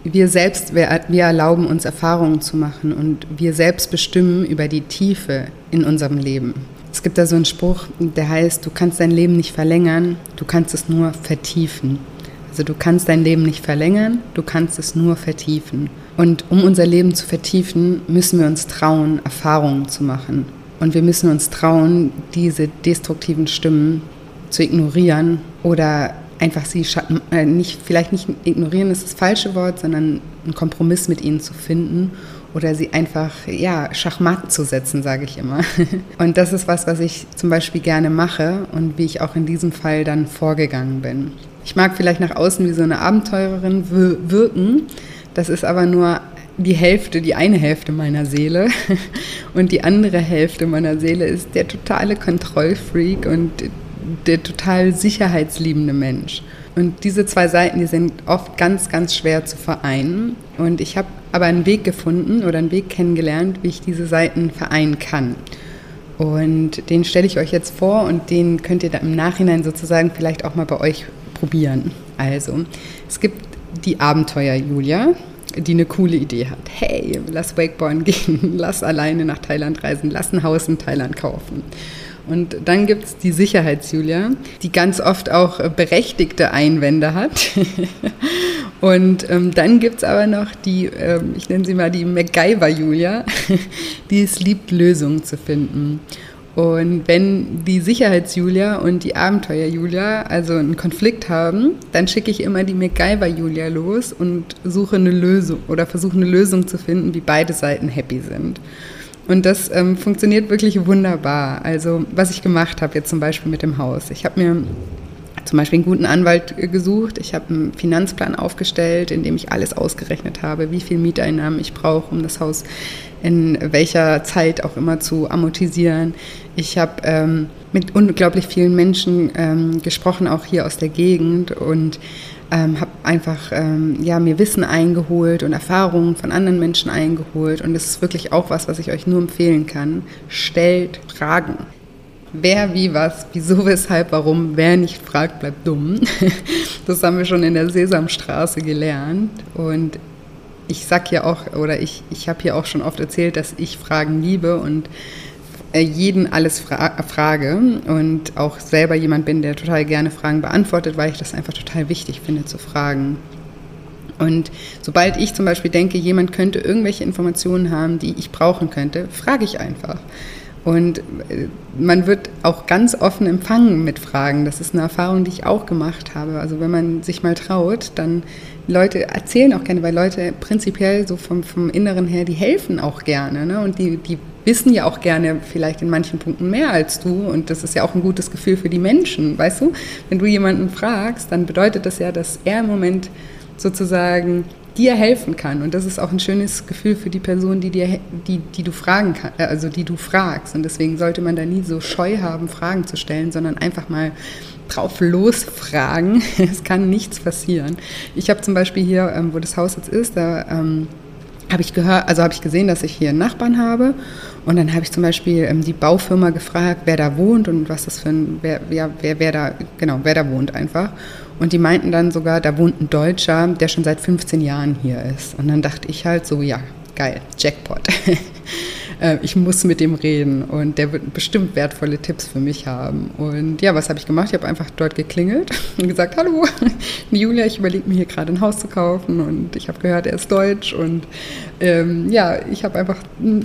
Wir selbst, wir, wir erlauben uns Erfahrungen zu machen und wir selbst bestimmen über die Tiefe in unserem Leben. Es gibt da so einen Spruch, der heißt, du kannst dein Leben nicht verlängern, du kannst es nur vertiefen. Also du kannst dein Leben nicht verlängern, du kannst es nur vertiefen. Und um unser Leben zu vertiefen, müssen wir uns trauen, Erfahrungen zu machen. Und wir müssen uns trauen, diese destruktiven Stimmen zu ignorieren oder einfach sie äh, nicht, vielleicht nicht ignorieren ist das falsche Wort, sondern einen Kompromiss mit ihnen zu finden oder sie einfach, ja, Schachmatt zu setzen, sage ich immer. Und das ist was, was ich zum Beispiel gerne mache und wie ich auch in diesem Fall dann vorgegangen bin. Ich mag vielleicht nach außen wie so eine Abenteurerin wirken, das ist aber nur die Hälfte, die eine Hälfte meiner Seele. Und die andere Hälfte meiner Seele ist der totale Kontrollfreak und der total sicherheitsliebende Mensch. Und diese zwei Seiten, die sind oft ganz, ganz schwer zu vereinen. Und ich habe aber einen Weg gefunden oder einen Weg kennengelernt, wie ich diese Seiten vereinen kann. Und den stelle ich euch jetzt vor und den könnt ihr dann im Nachhinein sozusagen vielleicht auch mal bei euch probieren. Also, es gibt die Abenteuer Julia, die eine coole Idee hat. Hey, lass Wakeboarden gehen, lass alleine nach Thailand reisen, lass ein Haus in Thailand kaufen. Und dann gibt es die Sicherheits-Julia, die ganz oft auch berechtigte Einwände hat. Und ähm, dann gibt es aber noch die, ähm, ich nenne sie mal die MacGyver-Julia, die es liebt, Lösungen zu finden. Und wenn die Sicherheits-Julia und die Abenteuer-Julia also einen Konflikt haben, dann schicke ich immer die MacGyver-Julia los und suche eine Lösung oder versuche eine Lösung zu finden, wie beide Seiten happy sind. Und das ähm, funktioniert wirklich wunderbar. Also was ich gemacht habe jetzt zum Beispiel mit dem Haus. Ich habe mir zum Beispiel einen guten Anwalt gesucht. Ich habe einen Finanzplan aufgestellt, in dem ich alles ausgerechnet habe, wie viel Mieteinnahmen ich brauche, um das Haus in welcher Zeit auch immer zu amortisieren. Ich habe ähm, mit unglaublich vielen Menschen ähm, gesprochen, auch hier aus der Gegend und ähm, habe einfach ähm, ja, mir Wissen eingeholt und Erfahrungen von anderen Menschen eingeholt. Und das ist wirklich auch was, was ich euch nur empfehlen kann. Stellt Fragen. Wer, wie, was, wieso, weshalb, warum, wer nicht fragt, bleibt dumm. Das haben wir schon in der Sesamstraße gelernt. Und ich sag ja auch, oder ich, ich habe hier auch schon oft erzählt, dass ich Fragen liebe und äh, jeden alles fra frage und auch selber jemand bin, der total gerne Fragen beantwortet, weil ich das einfach total wichtig finde zu fragen. Und sobald ich zum Beispiel denke, jemand könnte irgendwelche Informationen haben, die ich brauchen könnte, frage ich einfach. Und äh, man wird auch ganz offen empfangen mit Fragen. Das ist eine Erfahrung, die ich auch gemacht habe. Also wenn man sich mal traut, dann Leute erzählen auch gerne, weil Leute prinzipiell so vom, vom Inneren her, die helfen auch gerne. Ne? Und die, die wissen ja auch gerne vielleicht in manchen Punkten mehr als du. Und das ist ja auch ein gutes Gefühl für die Menschen. Weißt du, wenn du jemanden fragst, dann bedeutet das ja, dass er im Moment sozusagen dir helfen kann. Und das ist auch ein schönes Gefühl für die Person, die, dir, die, die du fragen kann, äh, also die du fragst. Und deswegen sollte man da nie so scheu haben, Fragen zu stellen, sondern einfach mal drauf losfragen. Es kann nichts passieren. Ich habe zum Beispiel hier, ähm, wo das Haus jetzt ist, da ähm, habe ich gehört, also habe ich gesehen, dass ich hier einen Nachbarn habe. Und dann habe ich zum Beispiel ähm, die Baufirma gefragt, wer da wohnt und was das für ein, wer, wer, wer, wer da, genau, wer da wohnt einfach. Und die meinten dann sogar, da wohnt ein Deutscher, der schon seit 15 Jahren hier ist. Und dann dachte ich halt so, ja, geil, Jackpot. Äh, ich muss mit dem reden und der wird bestimmt wertvolle Tipps für mich haben. Und ja, was habe ich gemacht? Ich habe einfach dort geklingelt und gesagt, hallo, Julia, ich überlege mir hier gerade ein Haus zu kaufen und ich habe gehört, er ist deutsch und ähm, ja, ich habe einfach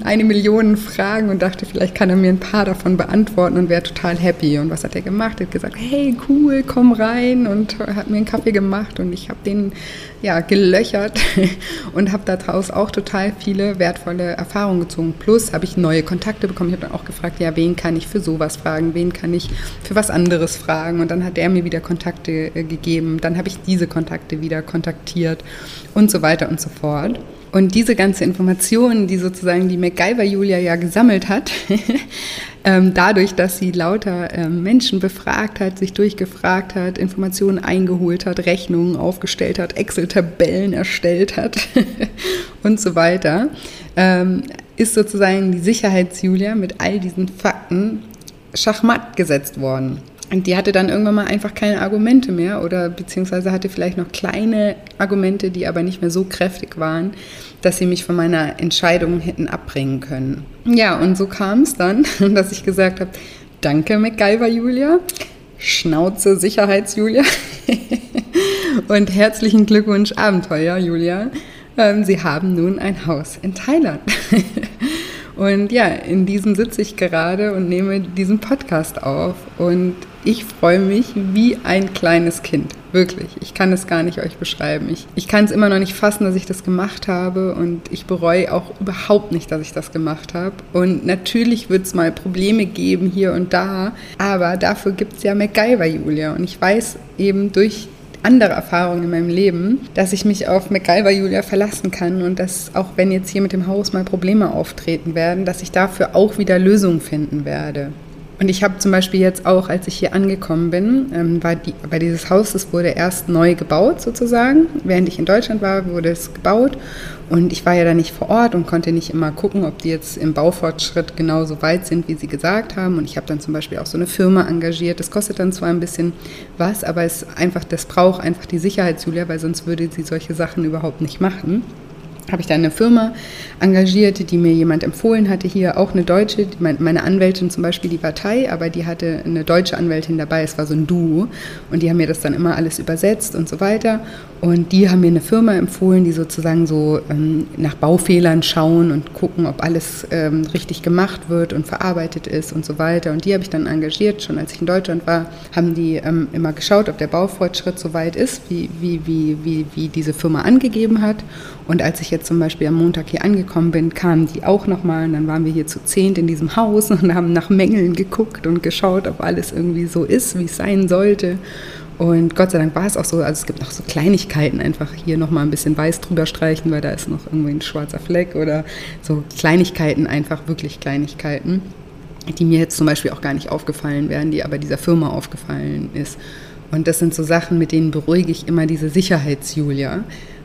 eine Million Fragen und dachte, vielleicht kann er mir ein paar davon beantworten und wäre total happy. Und was hat er gemacht? Er hat gesagt, hey, cool, komm rein und hat mir einen Kaffee gemacht und ich habe den ja, gelöchert und habe daraus auch total viele wertvolle Erfahrungen gezogen. Plus habe ich neue Kontakte bekommen. Ich habe dann auch gefragt, ja, wen kann ich für sowas fragen, wen kann ich für was anderes fragen. Und dann hat er mir wieder Kontakte äh, gegeben. Dann habe ich diese Kontakte wieder kontaktiert und so weiter und so fort. Und diese ganze Information, die sozusagen die MacGyver Julia ja gesammelt hat, ähm, dadurch, dass sie lauter ähm, Menschen befragt hat, sich durchgefragt hat, Informationen eingeholt hat, Rechnungen aufgestellt hat, Excel-Tabellen erstellt hat und so weiter, ähm, ist sozusagen die Sicherheits-Julia mit all diesen Fakten schachmatt gesetzt worden. Und die hatte dann irgendwann mal einfach keine Argumente mehr oder beziehungsweise hatte vielleicht noch kleine Argumente, die aber nicht mehr so kräftig waren, dass sie mich von meiner Entscheidung hätten abbringen können. Ja, und so kam es dann, dass ich gesagt habe, danke MacGyver Julia, Schnauze Sicherheits-Julia und herzlichen Glückwunsch Abenteuer Julia. Ähm, sie haben nun ein Haus in Thailand. Und ja, in diesem sitze ich gerade und nehme diesen Podcast auf. Und ich freue mich wie ein kleines Kind. Wirklich. Ich kann es gar nicht euch beschreiben. Ich, ich kann es immer noch nicht fassen, dass ich das gemacht habe. Und ich bereue auch überhaupt nicht, dass ich das gemacht habe. Und natürlich wird es mal Probleme geben hier und da. Aber dafür gibt es ja MacGyver, Julia. Und ich weiß eben durch andere Erfahrungen in meinem Leben, dass ich mich auf MacGyver Julia verlassen kann und dass auch wenn jetzt hier mit dem Haus mal Probleme auftreten werden, dass ich dafür auch wieder Lösungen finden werde. Und ich habe zum Beispiel jetzt auch, als ich hier angekommen bin, ähm, war die, bei dieses Haus, das wurde erst neu gebaut sozusagen. Während ich in Deutschland war, wurde es gebaut. Und ich war ja da nicht vor Ort und konnte nicht immer gucken, ob die jetzt im Baufortschritt genauso weit sind, wie sie gesagt haben. Und ich habe dann zum Beispiel auch so eine Firma engagiert. Das kostet dann zwar ein bisschen was, aber es einfach, das braucht einfach die Sicherheitsjulia, weil sonst würde sie solche Sachen überhaupt nicht machen habe ich dann eine Firma engagiert, die mir jemand empfohlen hatte, hier auch eine Deutsche, meine Anwältin zum Beispiel, die war aber die hatte eine deutsche Anwältin dabei, es war so ein Duo und die haben mir das dann immer alles übersetzt und so weiter und die haben mir eine Firma empfohlen, die sozusagen so ähm, nach Baufehlern schauen und gucken, ob alles ähm, richtig gemacht wird und verarbeitet ist und so weiter. Und die habe ich dann engagiert, schon als ich in Deutschland war, haben die ähm, immer geschaut, ob der Baufortschritt so weit ist, wie, wie, wie, wie, wie diese Firma angegeben hat. Und als ich jetzt zum Beispiel am Montag hier angekommen bin, kamen die auch nochmal und dann waren wir hier zu zehnt in diesem Haus und haben nach Mängeln geguckt und geschaut, ob alles irgendwie so ist, wie es sein sollte. Und Gott sei Dank war es auch so, also es gibt noch so Kleinigkeiten, einfach hier nochmal ein bisschen weiß drüber streichen, weil da ist noch irgendwie ein schwarzer Fleck oder so Kleinigkeiten, einfach wirklich Kleinigkeiten, die mir jetzt zum Beispiel auch gar nicht aufgefallen wären, die aber dieser Firma aufgefallen ist. Und das sind so Sachen, mit denen beruhige ich immer diese Sicherheitsjulia,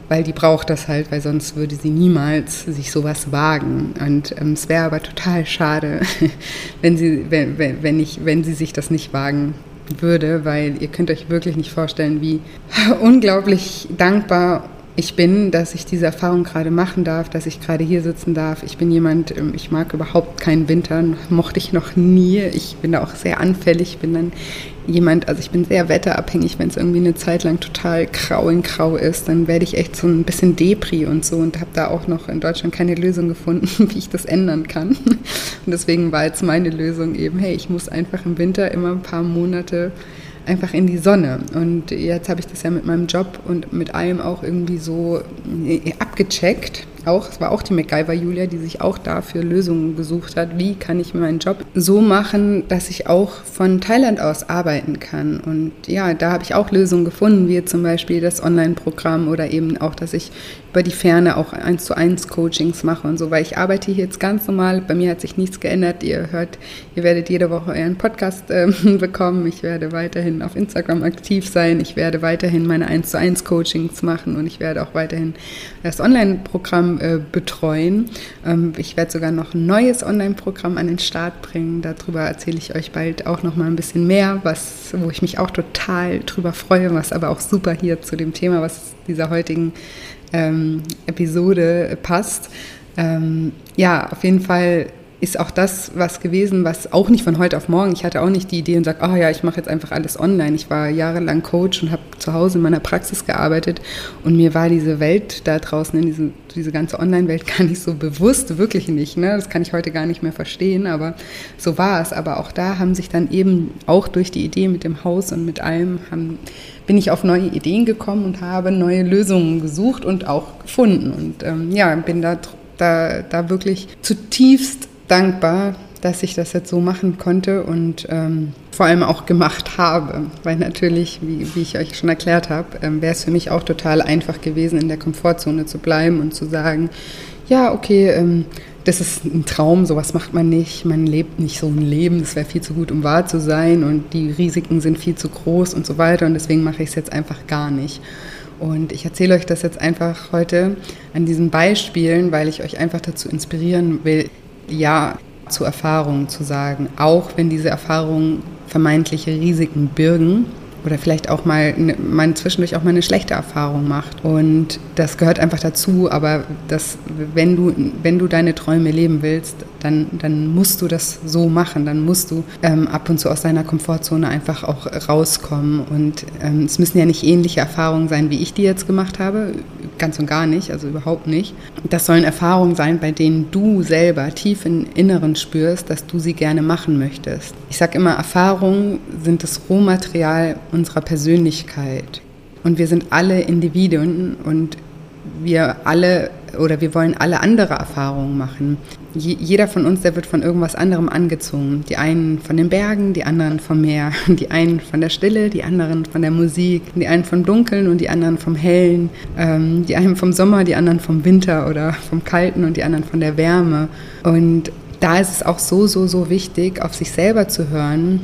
weil die braucht das halt, weil sonst würde sie niemals sich sowas wagen. Und ähm, es wäre aber total schade, wenn sie, wenn, wenn, ich, wenn sie sich das nicht wagen würde, weil ihr könnt euch wirklich nicht vorstellen, wie unglaublich dankbar ich bin, dass ich diese Erfahrung gerade machen darf, dass ich gerade hier sitzen darf. Ich bin jemand, ähm, ich mag überhaupt keinen Winter, mochte ich noch nie. Ich bin da auch sehr anfällig, bin dann jemand, also ich bin sehr wetterabhängig, wenn es irgendwie eine Zeit lang total grau in grau ist, dann werde ich echt so ein bisschen Depri und so und habe da auch noch in Deutschland keine Lösung gefunden, wie ich das ändern kann. Und deswegen war jetzt meine Lösung eben, hey, ich muss einfach im Winter immer ein paar Monate einfach in die Sonne. Und jetzt habe ich das ja mit meinem Job und mit allem auch irgendwie so äh, abgecheckt auch, es war auch die MacGyver-Julia, die sich auch dafür Lösungen gesucht hat. Wie kann ich meinen Job so machen, dass ich auch von Thailand aus arbeiten kann? Und ja, da habe ich auch Lösungen gefunden, wie zum Beispiel das Online-Programm oder eben auch, dass ich über die Ferne auch eins zu eins Coachings mache und so, weil ich arbeite hier jetzt ganz normal. Bei mir hat sich nichts geändert. Ihr hört, ihr werdet jede Woche euren Podcast äh, bekommen. Ich werde weiterhin auf Instagram aktiv sein. Ich werde weiterhin meine eins zu eins Coachings machen und ich werde auch weiterhin das Online-Programm äh, betreuen. Ähm, ich werde sogar noch ein neues Online-Programm an den Start bringen. Darüber erzähle ich euch bald auch noch mal ein bisschen mehr, was, wo ich mich auch total drüber freue, was aber auch super hier zu dem Thema, was dieser heutigen ähm, Episode passt. Ähm, ja, auf jeden Fall ist auch das was gewesen, was auch nicht von heute auf morgen, ich hatte auch nicht die Idee und sage, oh ja, ich mache jetzt einfach alles online. Ich war jahrelang Coach und habe zu Hause in meiner Praxis gearbeitet und mir war diese Welt da draußen, in diese, diese ganze Online-Welt gar nicht so bewusst, wirklich nicht. Ne? Das kann ich heute gar nicht mehr verstehen, aber so war es. Aber auch da haben sich dann eben auch durch die Idee mit dem Haus und mit allem haben, bin ich auf neue Ideen gekommen und habe neue Lösungen gesucht und auch gefunden. Und ähm, ja, bin da, da, da wirklich zutiefst dankbar, dass ich das jetzt so machen konnte und ähm, vor allem auch gemacht habe. Weil natürlich, wie, wie ich euch schon erklärt habe, ähm, wäre es für mich auch total einfach gewesen, in der Komfortzone zu bleiben und zu sagen, ja, okay, ähm, das ist ein Traum, sowas macht man nicht, man lebt nicht so ein Leben, das wäre viel zu gut, um wahr zu sein. Und die Risiken sind viel zu groß und so weiter. Und deswegen mache ich es jetzt einfach gar nicht. Und ich erzähle euch das jetzt einfach heute an diesen Beispielen, weil ich euch einfach dazu inspirieren will, ja zu Erfahrungen zu sagen, auch wenn diese Erfahrungen vermeintliche Risiken birgen oder vielleicht auch mal ne, man zwischendurch auch mal eine schlechte Erfahrung macht. Und das gehört einfach dazu, aber das wenn du wenn du deine Träume leben willst, dann dann musst du das so machen, dann musst du ähm, ab und zu aus deiner Komfortzone einfach auch rauskommen. Und ähm, es müssen ja nicht ähnliche Erfahrungen sein, wie ich die jetzt gemacht habe, ganz und gar nicht, also überhaupt nicht. Das sollen Erfahrungen sein, bei denen du selber tief im Inneren spürst, dass du sie gerne machen möchtest. Ich sage immer, Erfahrungen sind das Rohmaterial unserer Persönlichkeit. Und wir sind alle Individuen und wir alle oder wir wollen alle andere Erfahrungen machen. Jeder von uns, der wird von irgendwas anderem angezogen. Die einen von den Bergen, die anderen vom Meer, die einen von der Stille, die anderen von der Musik, die einen vom Dunkeln und die anderen vom Hellen, ähm, die einen vom Sommer, die anderen vom Winter oder vom Kalten und die anderen von der Wärme. Und da ist es auch so, so, so wichtig, auf sich selber zu hören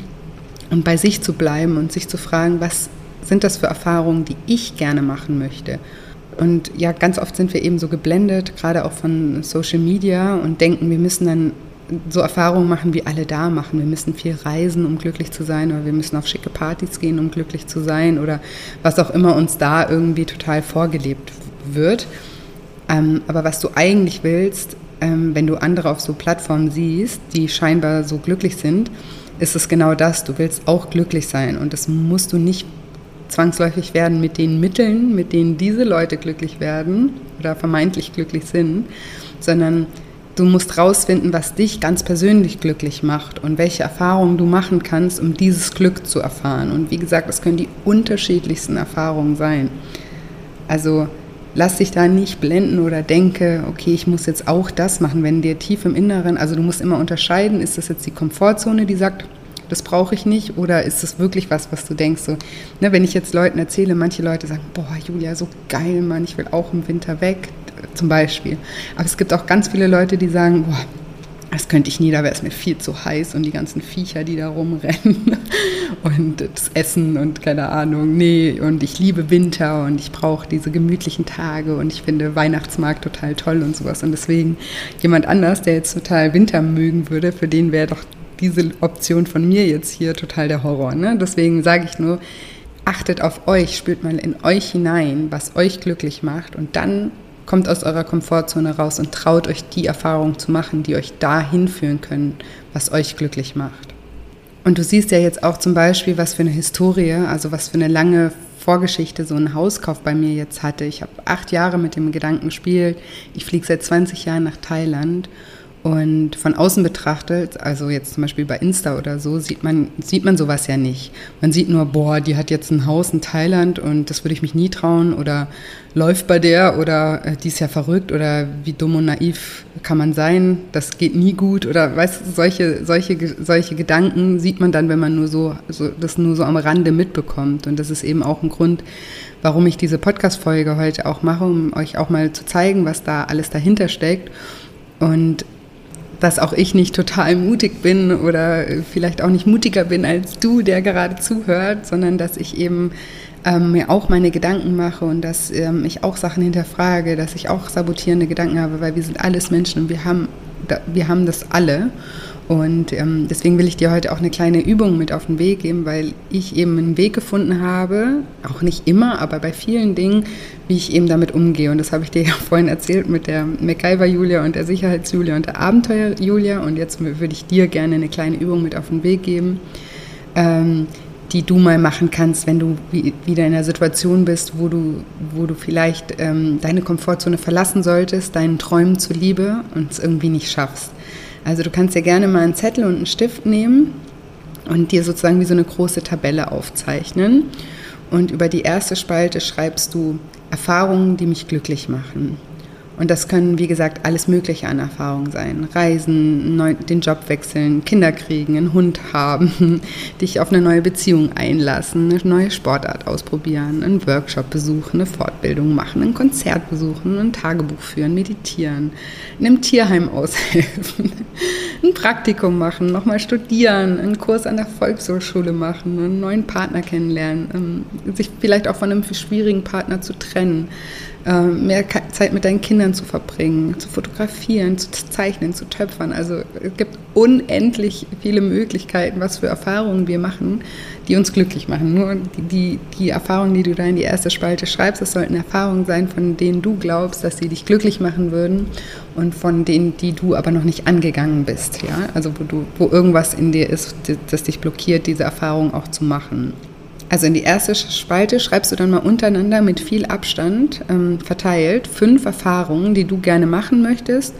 und bei sich zu bleiben und sich zu fragen, was sind das für Erfahrungen, die ich gerne machen möchte und ja, ganz oft sind wir eben so geblendet, gerade auch von Social Media und denken, wir müssen dann so Erfahrungen machen, wie alle da machen. Wir müssen viel reisen, um glücklich zu sein, oder wir müssen auf schicke Partys gehen, um glücklich zu sein, oder was auch immer uns da irgendwie total vorgelebt wird. Ähm, aber was du eigentlich willst, ähm, wenn du andere auf so Plattformen siehst, die scheinbar so glücklich sind, ist es genau das. Du willst auch glücklich sein und das musst du nicht zwangsläufig werden mit den Mitteln, mit denen diese Leute glücklich werden oder vermeintlich glücklich sind, sondern du musst rausfinden, was dich ganz persönlich glücklich macht und welche Erfahrungen du machen kannst, um dieses Glück zu erfahren. Und wie gesagt, es können die unterschiedlichsten Erfahrungen sein. Also lass dich da nicht blenden oder denke, okay, ich muss jetzt auch das machen, wenn dir tief im Inneren, also du musst immer unterscheiden, ist das jetzt die Komfortzone, die sagt, das brauche ich nicht? Oder ist es wirklich was, was du denkst, so, ne, wenn ich jetzt Leuten erzähle, manche Leute sagen, boah, Julia, so geil, Mann, ich will auch im Winter weg, zum Beispiel. Aber es gibt auch ganz viele Leute, die sagen, boah, das könnte ich nie, da wäre es mir viel zu heiß und die ganzen Viecher, die da rumrennen und das Essen und keine Ahnung, nee, und ich liebe Winter und ich brauche diese gemütlichen Tage und ich finde Weihnachtsmarkt total toll und sowas. Und deswegen jemand anders, der jetzt total Winter mögen würde, für den wäre doch diese Option von mir jetzt hier total der Horror. Ne? Deswegen sage ich nur, achtet auf euch, spürt mal in euch hinein, was euch glücklich macht und dann kommt aus eurer Komfortzone raus und traut euch die Erfahrungen zu machen, die euch dahin führen können, was euch glücklich macht. Und du siehst ja jetzt auch zum Beispiel, was für eine Historie, also was für eine lange Vorgeschichte so ein Hauskauf bei mir jetzt hatte. Ich habe acht Jahre mit dem Gedanken gespielt. Ich fliege seit 20 Jahren nach Thailand und von außen betrachtet, also jetzt zum Beispiel bei Insta oder so, sieht man, sieht man sowas ja nicht. Man sieht nur, boah, die hat jetzt ein Haus in Thailand und das würde ich mich nie trauen oder läuft bei der oder äh, die ist ja verrückt oder wie dumm und naiv kann man sein, das geht nie gut oder weißt du, solche, solche, solche Gedanken sieht man dann, wenn man nur so, so, das nur so am Rande mitbekommt. Und das ist eben auch ein Grund, warum ich diese Podcast-Folge heute auch mache, um euch auch mal zu zeigen, was da alles dahinter steckt. Und dass auch ich nicht total mutig bin oder vielleicht auch nicht mutiger bin als du, der gerade zuhört, sondern dass ich eben ähm, mir auch meine Gedanken mache und dass ähm, ich auch Sachen hinterfrage, dass ich auch sabotierende Gedanken habe, weil wir sind alles Menschen und wir haben, wir haben das alle. Und ähm, deswegen will ich dir heute auch eine kleine Übung mit auf den Weg geben, weil ich eben einen Weg gefunden habe, auch nicht immer, aber bei vielen Dingen, wie ich eben damit umgehe. Und das habe ich dir ja vorhin erzählt mit der MacGyver-Julia und der Sicherheits-Julia und der Abenteuer-Julia. Und jetzt würde ich dir gerne eine kleine Übung mit auf den Weg geben, ähm, die du mal machen kannst, wenn du wieder in einer Situation bist, wo du, wo du vielleicht ähm, deine Komfortzone verlassen solltest, deinen Träumen zuliebe und es irgendwie nicht schaffst. Also du kannst dir gerne mal einen Zettel und einen Stift nehmen und dir sozusagen wie so eine große Tabelle aufzeichnen. Und über die erste Spalte schreibst du Erfahrungen, die mich glücklich machen. Und das können, wie gesagt, alles Mögliche an Erfahrungen sein. Reisen, neu, den Job wechseln, Kinder kriegen, einen Hund haben, dich auf eine neue Beziehung einlassen, eine neue Sportart ausprobieren, einen Workshop besuchen, eine Fortbildung machen, ein Konzert besuchen, ein Tagebuch führen, meditieren, in einem Tierheim aushelfen, ein Praktikum machen, nochmal studieren, einen Kurs an der Volkshochschule machen, einen neuen Partner kennenlernen, ähm, sich vielleicht auch von einem schwierigen Partner zu trennen mehr Zeit mit deinen Kindern zu verbringen, zu fotografieren, zu zeichnen, zu töpfern. Also es gibt unendlich viele Möglichkeiten, was für Erfahrungen wir machen, die uns glücklich machen. Nur die, die, die Erfahrungen, die du da in die erste Spalte schreibst, das sollten Erfahrungen sein, von denen du glaubst, dass sie dich glücklich machen würden und von denen, die du aber noch nicht angegangen bist. Ja? Also wo, du, wo irgendwas in dir ist, das dich blockiert, diese Erfahrung auch zu machen. Also in die erste Spalte schreibst du dann mal untereinander mit viel Abstand ähm, verteilt fünf Erfahrungen, die du gerne machen möchtest,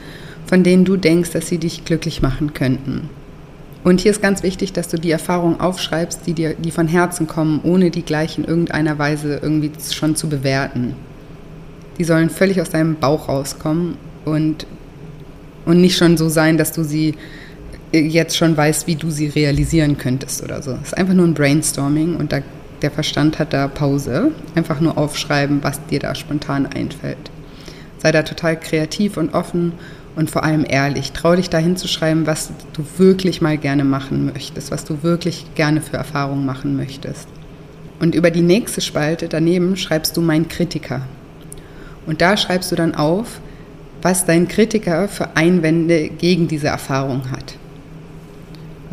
von denen du denkst, dass sie dich glücklich machen könnten. Und hier ist ganz wichtig, dass du die Erfahrungen aufschreibst, die dir, die von Herzen kommen, ohne die gleich in irgendeiner Weise irgendwie schon zu bewerten. Die sollen völlig aus deinem Bauch rauskommen und, und nicht schon so sein, dass du sie jetzt schon weißt, wie du sie realisieren könntest oder so. Es ist einfach nur ein Brainstorming und da der Verstand hat da Pause. Einfach nur aufschreiben, was dir da spontan einfällt. Sei da total kreativ und offen und vor allem ehrlich. Trau dich da hinzuschreiben, was du wirklich mal gerne machen möchtest, was du wirklich gerne für Erfahrungen machen möchtest. Und über die nächste Spalte daneben schreibst du mein Kritiker. Und da schreibst du dann auf, was dein Kritiker für Einwände gegen diese Erfahrung hat.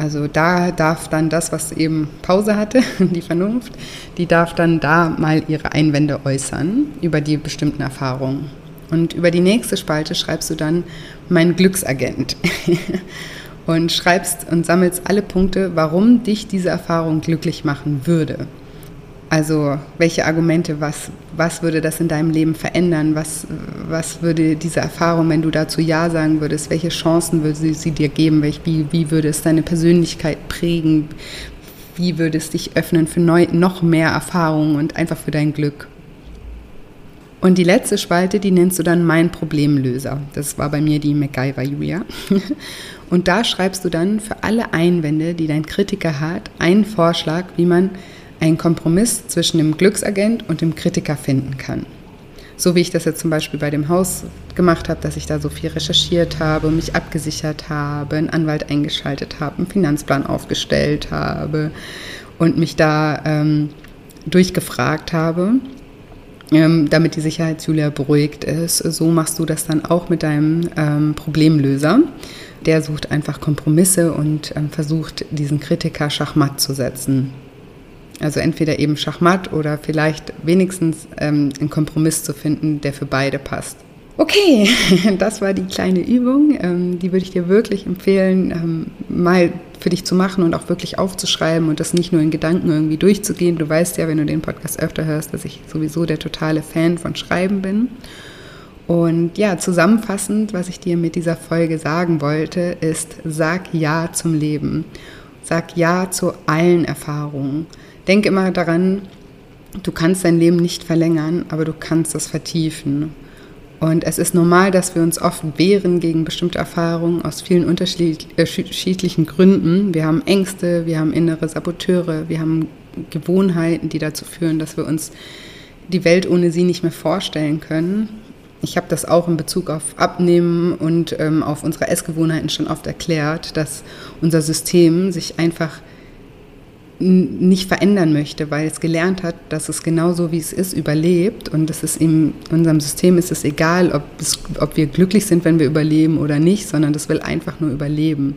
Also da darf dann das, was eben Pause hatte, die Vernunft, die darf dann da mal ihre Einwände äußern über die bestimmten Erfahrungen. Und über die nächste Spalte schreibst du dann mein Glücksagent und schreibst und sammelst alle Punkte, warum dich diese Erfahrung glücklich machen würde. Also welche Argumente, was, was würde das in deinem Leben verändern? Was, was würde diese Erfahrung, wenn du dazu Ja sagen würdest, welche Chancen würde sie, sie dir geben? Wie, wie würde es deine Persönlichkeit prägen? Wie würde es dich öffnen für neu, noch mehr Erfahrungen und einfach für dein Glück? Und die letzte Spalte, die nennst du dann mein Problemlöser. Das war bei mir die MacGyver Julia. Und da schreibst du dann für alle Einwände, die dein Kritiker hat, einen Vorschlag, wie man einen Kompromiss zwischen dem Glücksagent und dem Kritiker finden kann. So wie ich das jetzt zum Beispiel bei dem Haus gemacht habe, dass ich da so viel recherchiert habe, mich abgesichert habe, einen Anwalt eingeschaltet habe, einen Finanzplan aufgestellt habe und mich da ähm, durchgefragt habe, ähm, damit die Sicherheitsjulia beruhigt ist. So machst du das dann auch mit deinem ähm, Problemlöser. Der sucht einfach Kompromisse und ähm, versucht, diesen Kritiker schachmatt zu setzen. Also entweder eben Schachmatt oder vielleicht wenigstens ähm, einen Kompromiss zu finden, der für beide passt. Okay, das war die kleine Übung. Ähm, die würde ich dir wirklich empfehlen, ähm, mal für dich zu machen und auch wirklich aufzuschreiben und das nicht nur in Gedanken irgendwie durchzugehen. Du weißt ja, wenn du den Podcast öfter hörst, dass ich sowieso der totale Fan von Schreiben bin. Und ja, zusammenfassend, was ich dir mit dieser Folge sagen wollte, ist, sag Ja zum Leben. Sag Ja zu allen Erfahrungen. Denk immer daran, du kannst dein Leben nicht verlängern, aber du kannst es vertiefen. Und es ist normal, dass wir uns oft wehren gegen bestimmte Erfahrungen aus vielen unterschiedlichen Gründen. Wir haben Ängste, wir haben innere Saboteure, wir haben Gewohnheiten, die dazu führen, dass wir uns die Welt ohne sie nicht mehr vorstellen können. Ich habe das auch in Bezug auf Abnehmen und ähm, auf unsere Essgewohnheiten schon oft erklärt, dass unser System sich einfach nicht verändern möchte, weil es gelernt hat, dass es genauso wie es ist überlebt und es ist in unserem System ist es egal, ob, es, ob wir glücklich sind, wenn wir überleben oder nicht, sondern das will einfach nur überleben.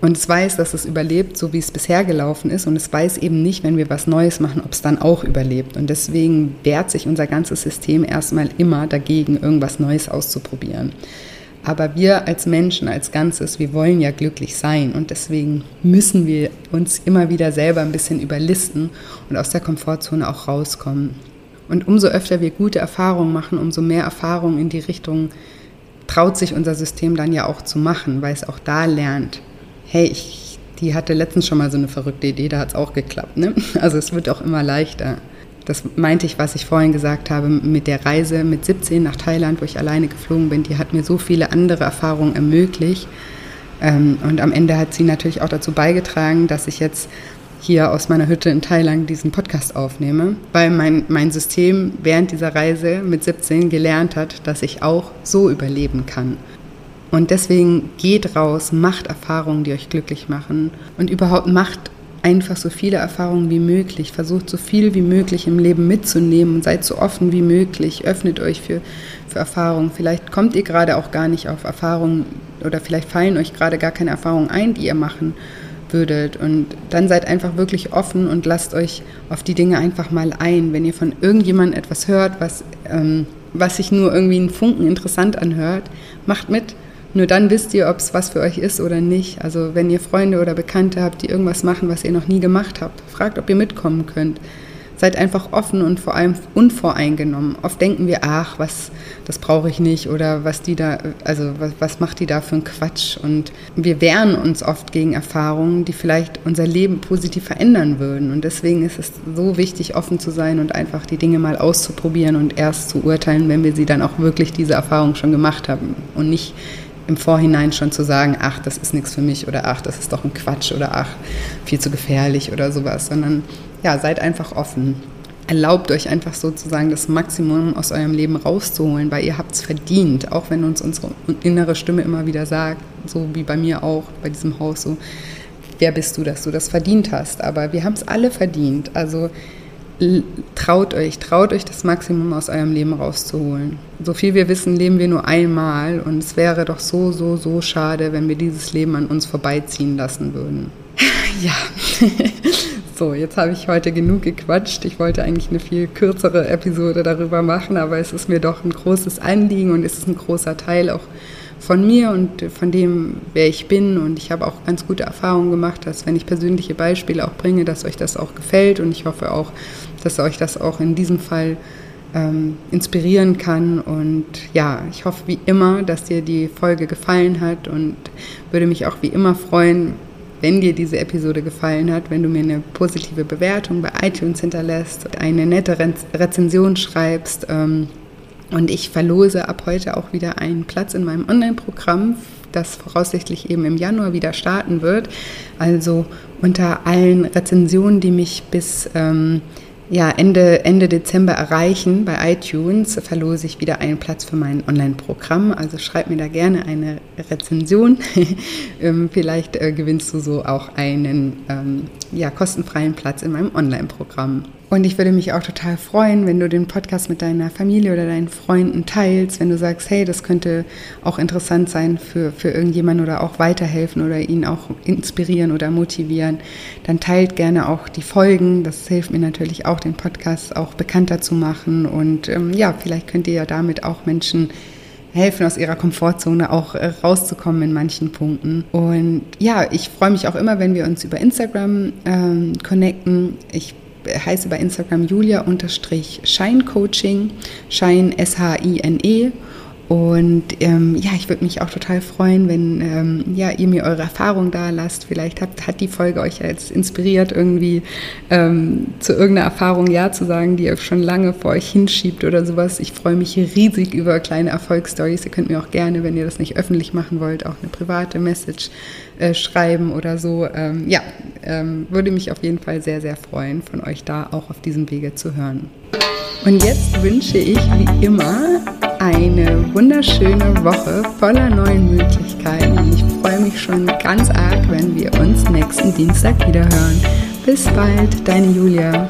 Und es weiß, dass es überlebt, so wie es bisher gelaufen ist. Und es weiß eben nicht, wenn wir was Neues machen, ob es dann auch überlebt. Und deswegen wehrt sich unser ganzes System erstmal immer dagegen, irgendwas Neues auszuprobieren. Aber wir als Menschen, als Ganzes, wir wollen ja glücklich sein. Und deswegen müssen wir uns immer wieder selber ein bisschen überlisten und aus der Komfortzone auch rauskommen. Und umso öfter wir gute Erfahrungen machen, umso mehr Erfahrungen in die Richtung traut sich unser System dann ja auch zu machen, weil es auch da lernt, hey, ich, die hatte letztens schon mal so eine verrückte Idee, da hat es auch geklappt. Ne? Also es wird auch immer leichter. Das meinte ich, was ich vorhin gesagt habe mit der Reise mit 17 nach Thailand, wo ich alleine geflogen bin. Die hat mir so viele andere Erfahrungen ermöglicht. Ähm, und am Ende hat sie natürlich auch dazu beigetragen, dass ich jetzt hier aus meiner Hütte in Thailand diesen Podcast aufnehme, weil mein, mein System während dieser Reise mit 17 gelernt hat, dass ich auch so überleben kann. Und deswegen geht raus, macht Erfahrungen, die euch glücklich machen und überhaupt macht einfach so viele Erfahrungen wie möglich. Versucht so viel wie möglich im Leben mitzunehmen und seid so offen wie möglich. Öffnet euch für, für Erfahrungen. Vielleicht kommt ihr gerade auch gar nicht auf Erfahrungen oder vielleicht fallen euch gerade gar keine Erfahrungen ein, die ihr machen würdet. Und dann seid einfach wirklich offen und lasst euch auf die Dinge einfach mal ein. Wenn ihr von irgendjemandem etwas hört, was, ähm, was sich nur irgendwie einen Funken interessant anhört, macht mit nur dann wisst ihr, ob es was für euch ist oder nicht. Also wenn ihr Freunde oder Bekannte habt, die irgendwas machen, was ihr noch nie gemacht habt, fragt, ob ihr mitkommen könnt. Seid einfach offen und vor allem unvoreingenommen. Oft denken wir, ach, was, das brauche ich nicht oder was die da, also was, was macht die da für einen Quatsch? Und wir wehren uns oft gegen Erfahrungen, die vielleicht unser Leben positiv verändern würden. Und deswegen ist es so wichtig, offen zu sein und einfach die Dinge mal auszuprobieren und erst zu urteilen, wenn wir sie dann auch wirklich diese Erfahrung schon gemacht haben und nicht im Vorhinein schon zu sagen, ach, das ist nichts für mich oder ach, das ist doch ein Quatsch oder ach, viel zu gefährlich oder sowas, sondern ja, seid einfach offen. Erlaubt euch einfach sozusagen das Maximum aus eurem Leben rauszuholen, weil ihr habt es verdient, auch wenn uns unsere innere Stimme immer wieder sagt, so wie bei mir auch, bei diesem Haus so, wer bist du, dass du das verdient hast? Aber wir haben es alle verdient. Also traut euch, traut euch das Maximum aus eurem Leben rauszuholen. So viel wir wissen, leben wir nur einmal und es wäre doch so, so, so schade, wenn wir dieses Leben an uns vorbeiziehen lassen würden. Ja, so, jetzt habe ich heute genug gequatscht. Ich wollte eigentlich eine viel kürzere Episode darüber machen, aber es ist mir doch ein großes Anliegen und es ist ein großer Teil auch von mir und von dem, wer ich bin. Und ich habe auch ganz gute Erfahrungen gemacht, dass wenn ich persönliche Beispiele auch bringe, dass euch das auch gefällt. Und ich hoffe auch, dass euch das auch in diesem Fall ähm, inspirieren kann. Und ja, ich hoffe wie immer, dass dir die Folge gefallen hat und würde mich auch wie immer freuen, wenn dir diese Episode gefallen hat, wenn du mir eine positive Bewertung bei iTunes hinterlässt, eine nette Rezension schreibst. Ähm, und ich verlose ab heute auch wieder einen Platz in meinem Online-Programm, das voraussichtlich eben im Januar wieder starten wird. Also unter allen Rezensionen, die mich bis ähm, ja, Ende, Ende Dezember erreichen bei iTunes, verlose ich wieder einen Platz für mein Online-Programm. Also schreib mir da gerne eine Rezension. Ähm, vielleicht äh, gewinnst du so auch einen ähm, ja, kostenfreien Platz in meinem Online-Programm. Und ich würde mich auch total freuen, wenn du den Podcast mit deiner Familie oder deinen Freunden teilst, wenn du sagst, hey, das könnte auch interessant sein für, für irgendjemanden oder auch weiterhelfen oder ihn auch inspirieren oder motivieren. Dann teilt gerne auch die Folgen. Das hilft mir natürlich auch, den Podcast auch bekannter zu machen. Und ähm, ja, vielleicht könnt ihr ja damit auch Menschen helfen, aus ihrer Komfortzone auch äh, rauszukommen in manchen Punkten. Und ja, ich freue mich auch immer, wenn wir uns über Instagram ähm, connecten. Ich heiße bei Instagram Julia-Scheincoaching, Schein S-H-I-N-E. Und ähm, ja, ich würde mich auch total freuen, wenn ähm, ja, ihr mir eure Erfahrung da lasst. Vielleicht habt, hat die Folge euch jetzt inspiriert, irgendwie ähm, zu irgendeiner Erfahrung Ja zu sagen, die ihr schon lange vor euch hinschiebt oder sowas. Ich freue mich riesig über kleine Erfolgsstories. Ihr könnt mir auch gerne, wenn ihr das nicht öffentlich machen wollt, auch eine private Message äh, schreiben oder so. Ähm, ja, ähm, würde mich auf jeden Fall sehr, sehr freuen, von euch da auch auf diesem Wege zu hören. Und jetzt wünsche ich wie immer eine wunderschöne Woche voller neuen Möglichkeiten. Ich freue mich schon ganz arg, wenn wir uns nächsten Dienstag wieder hören. Bis bald, deine Julia.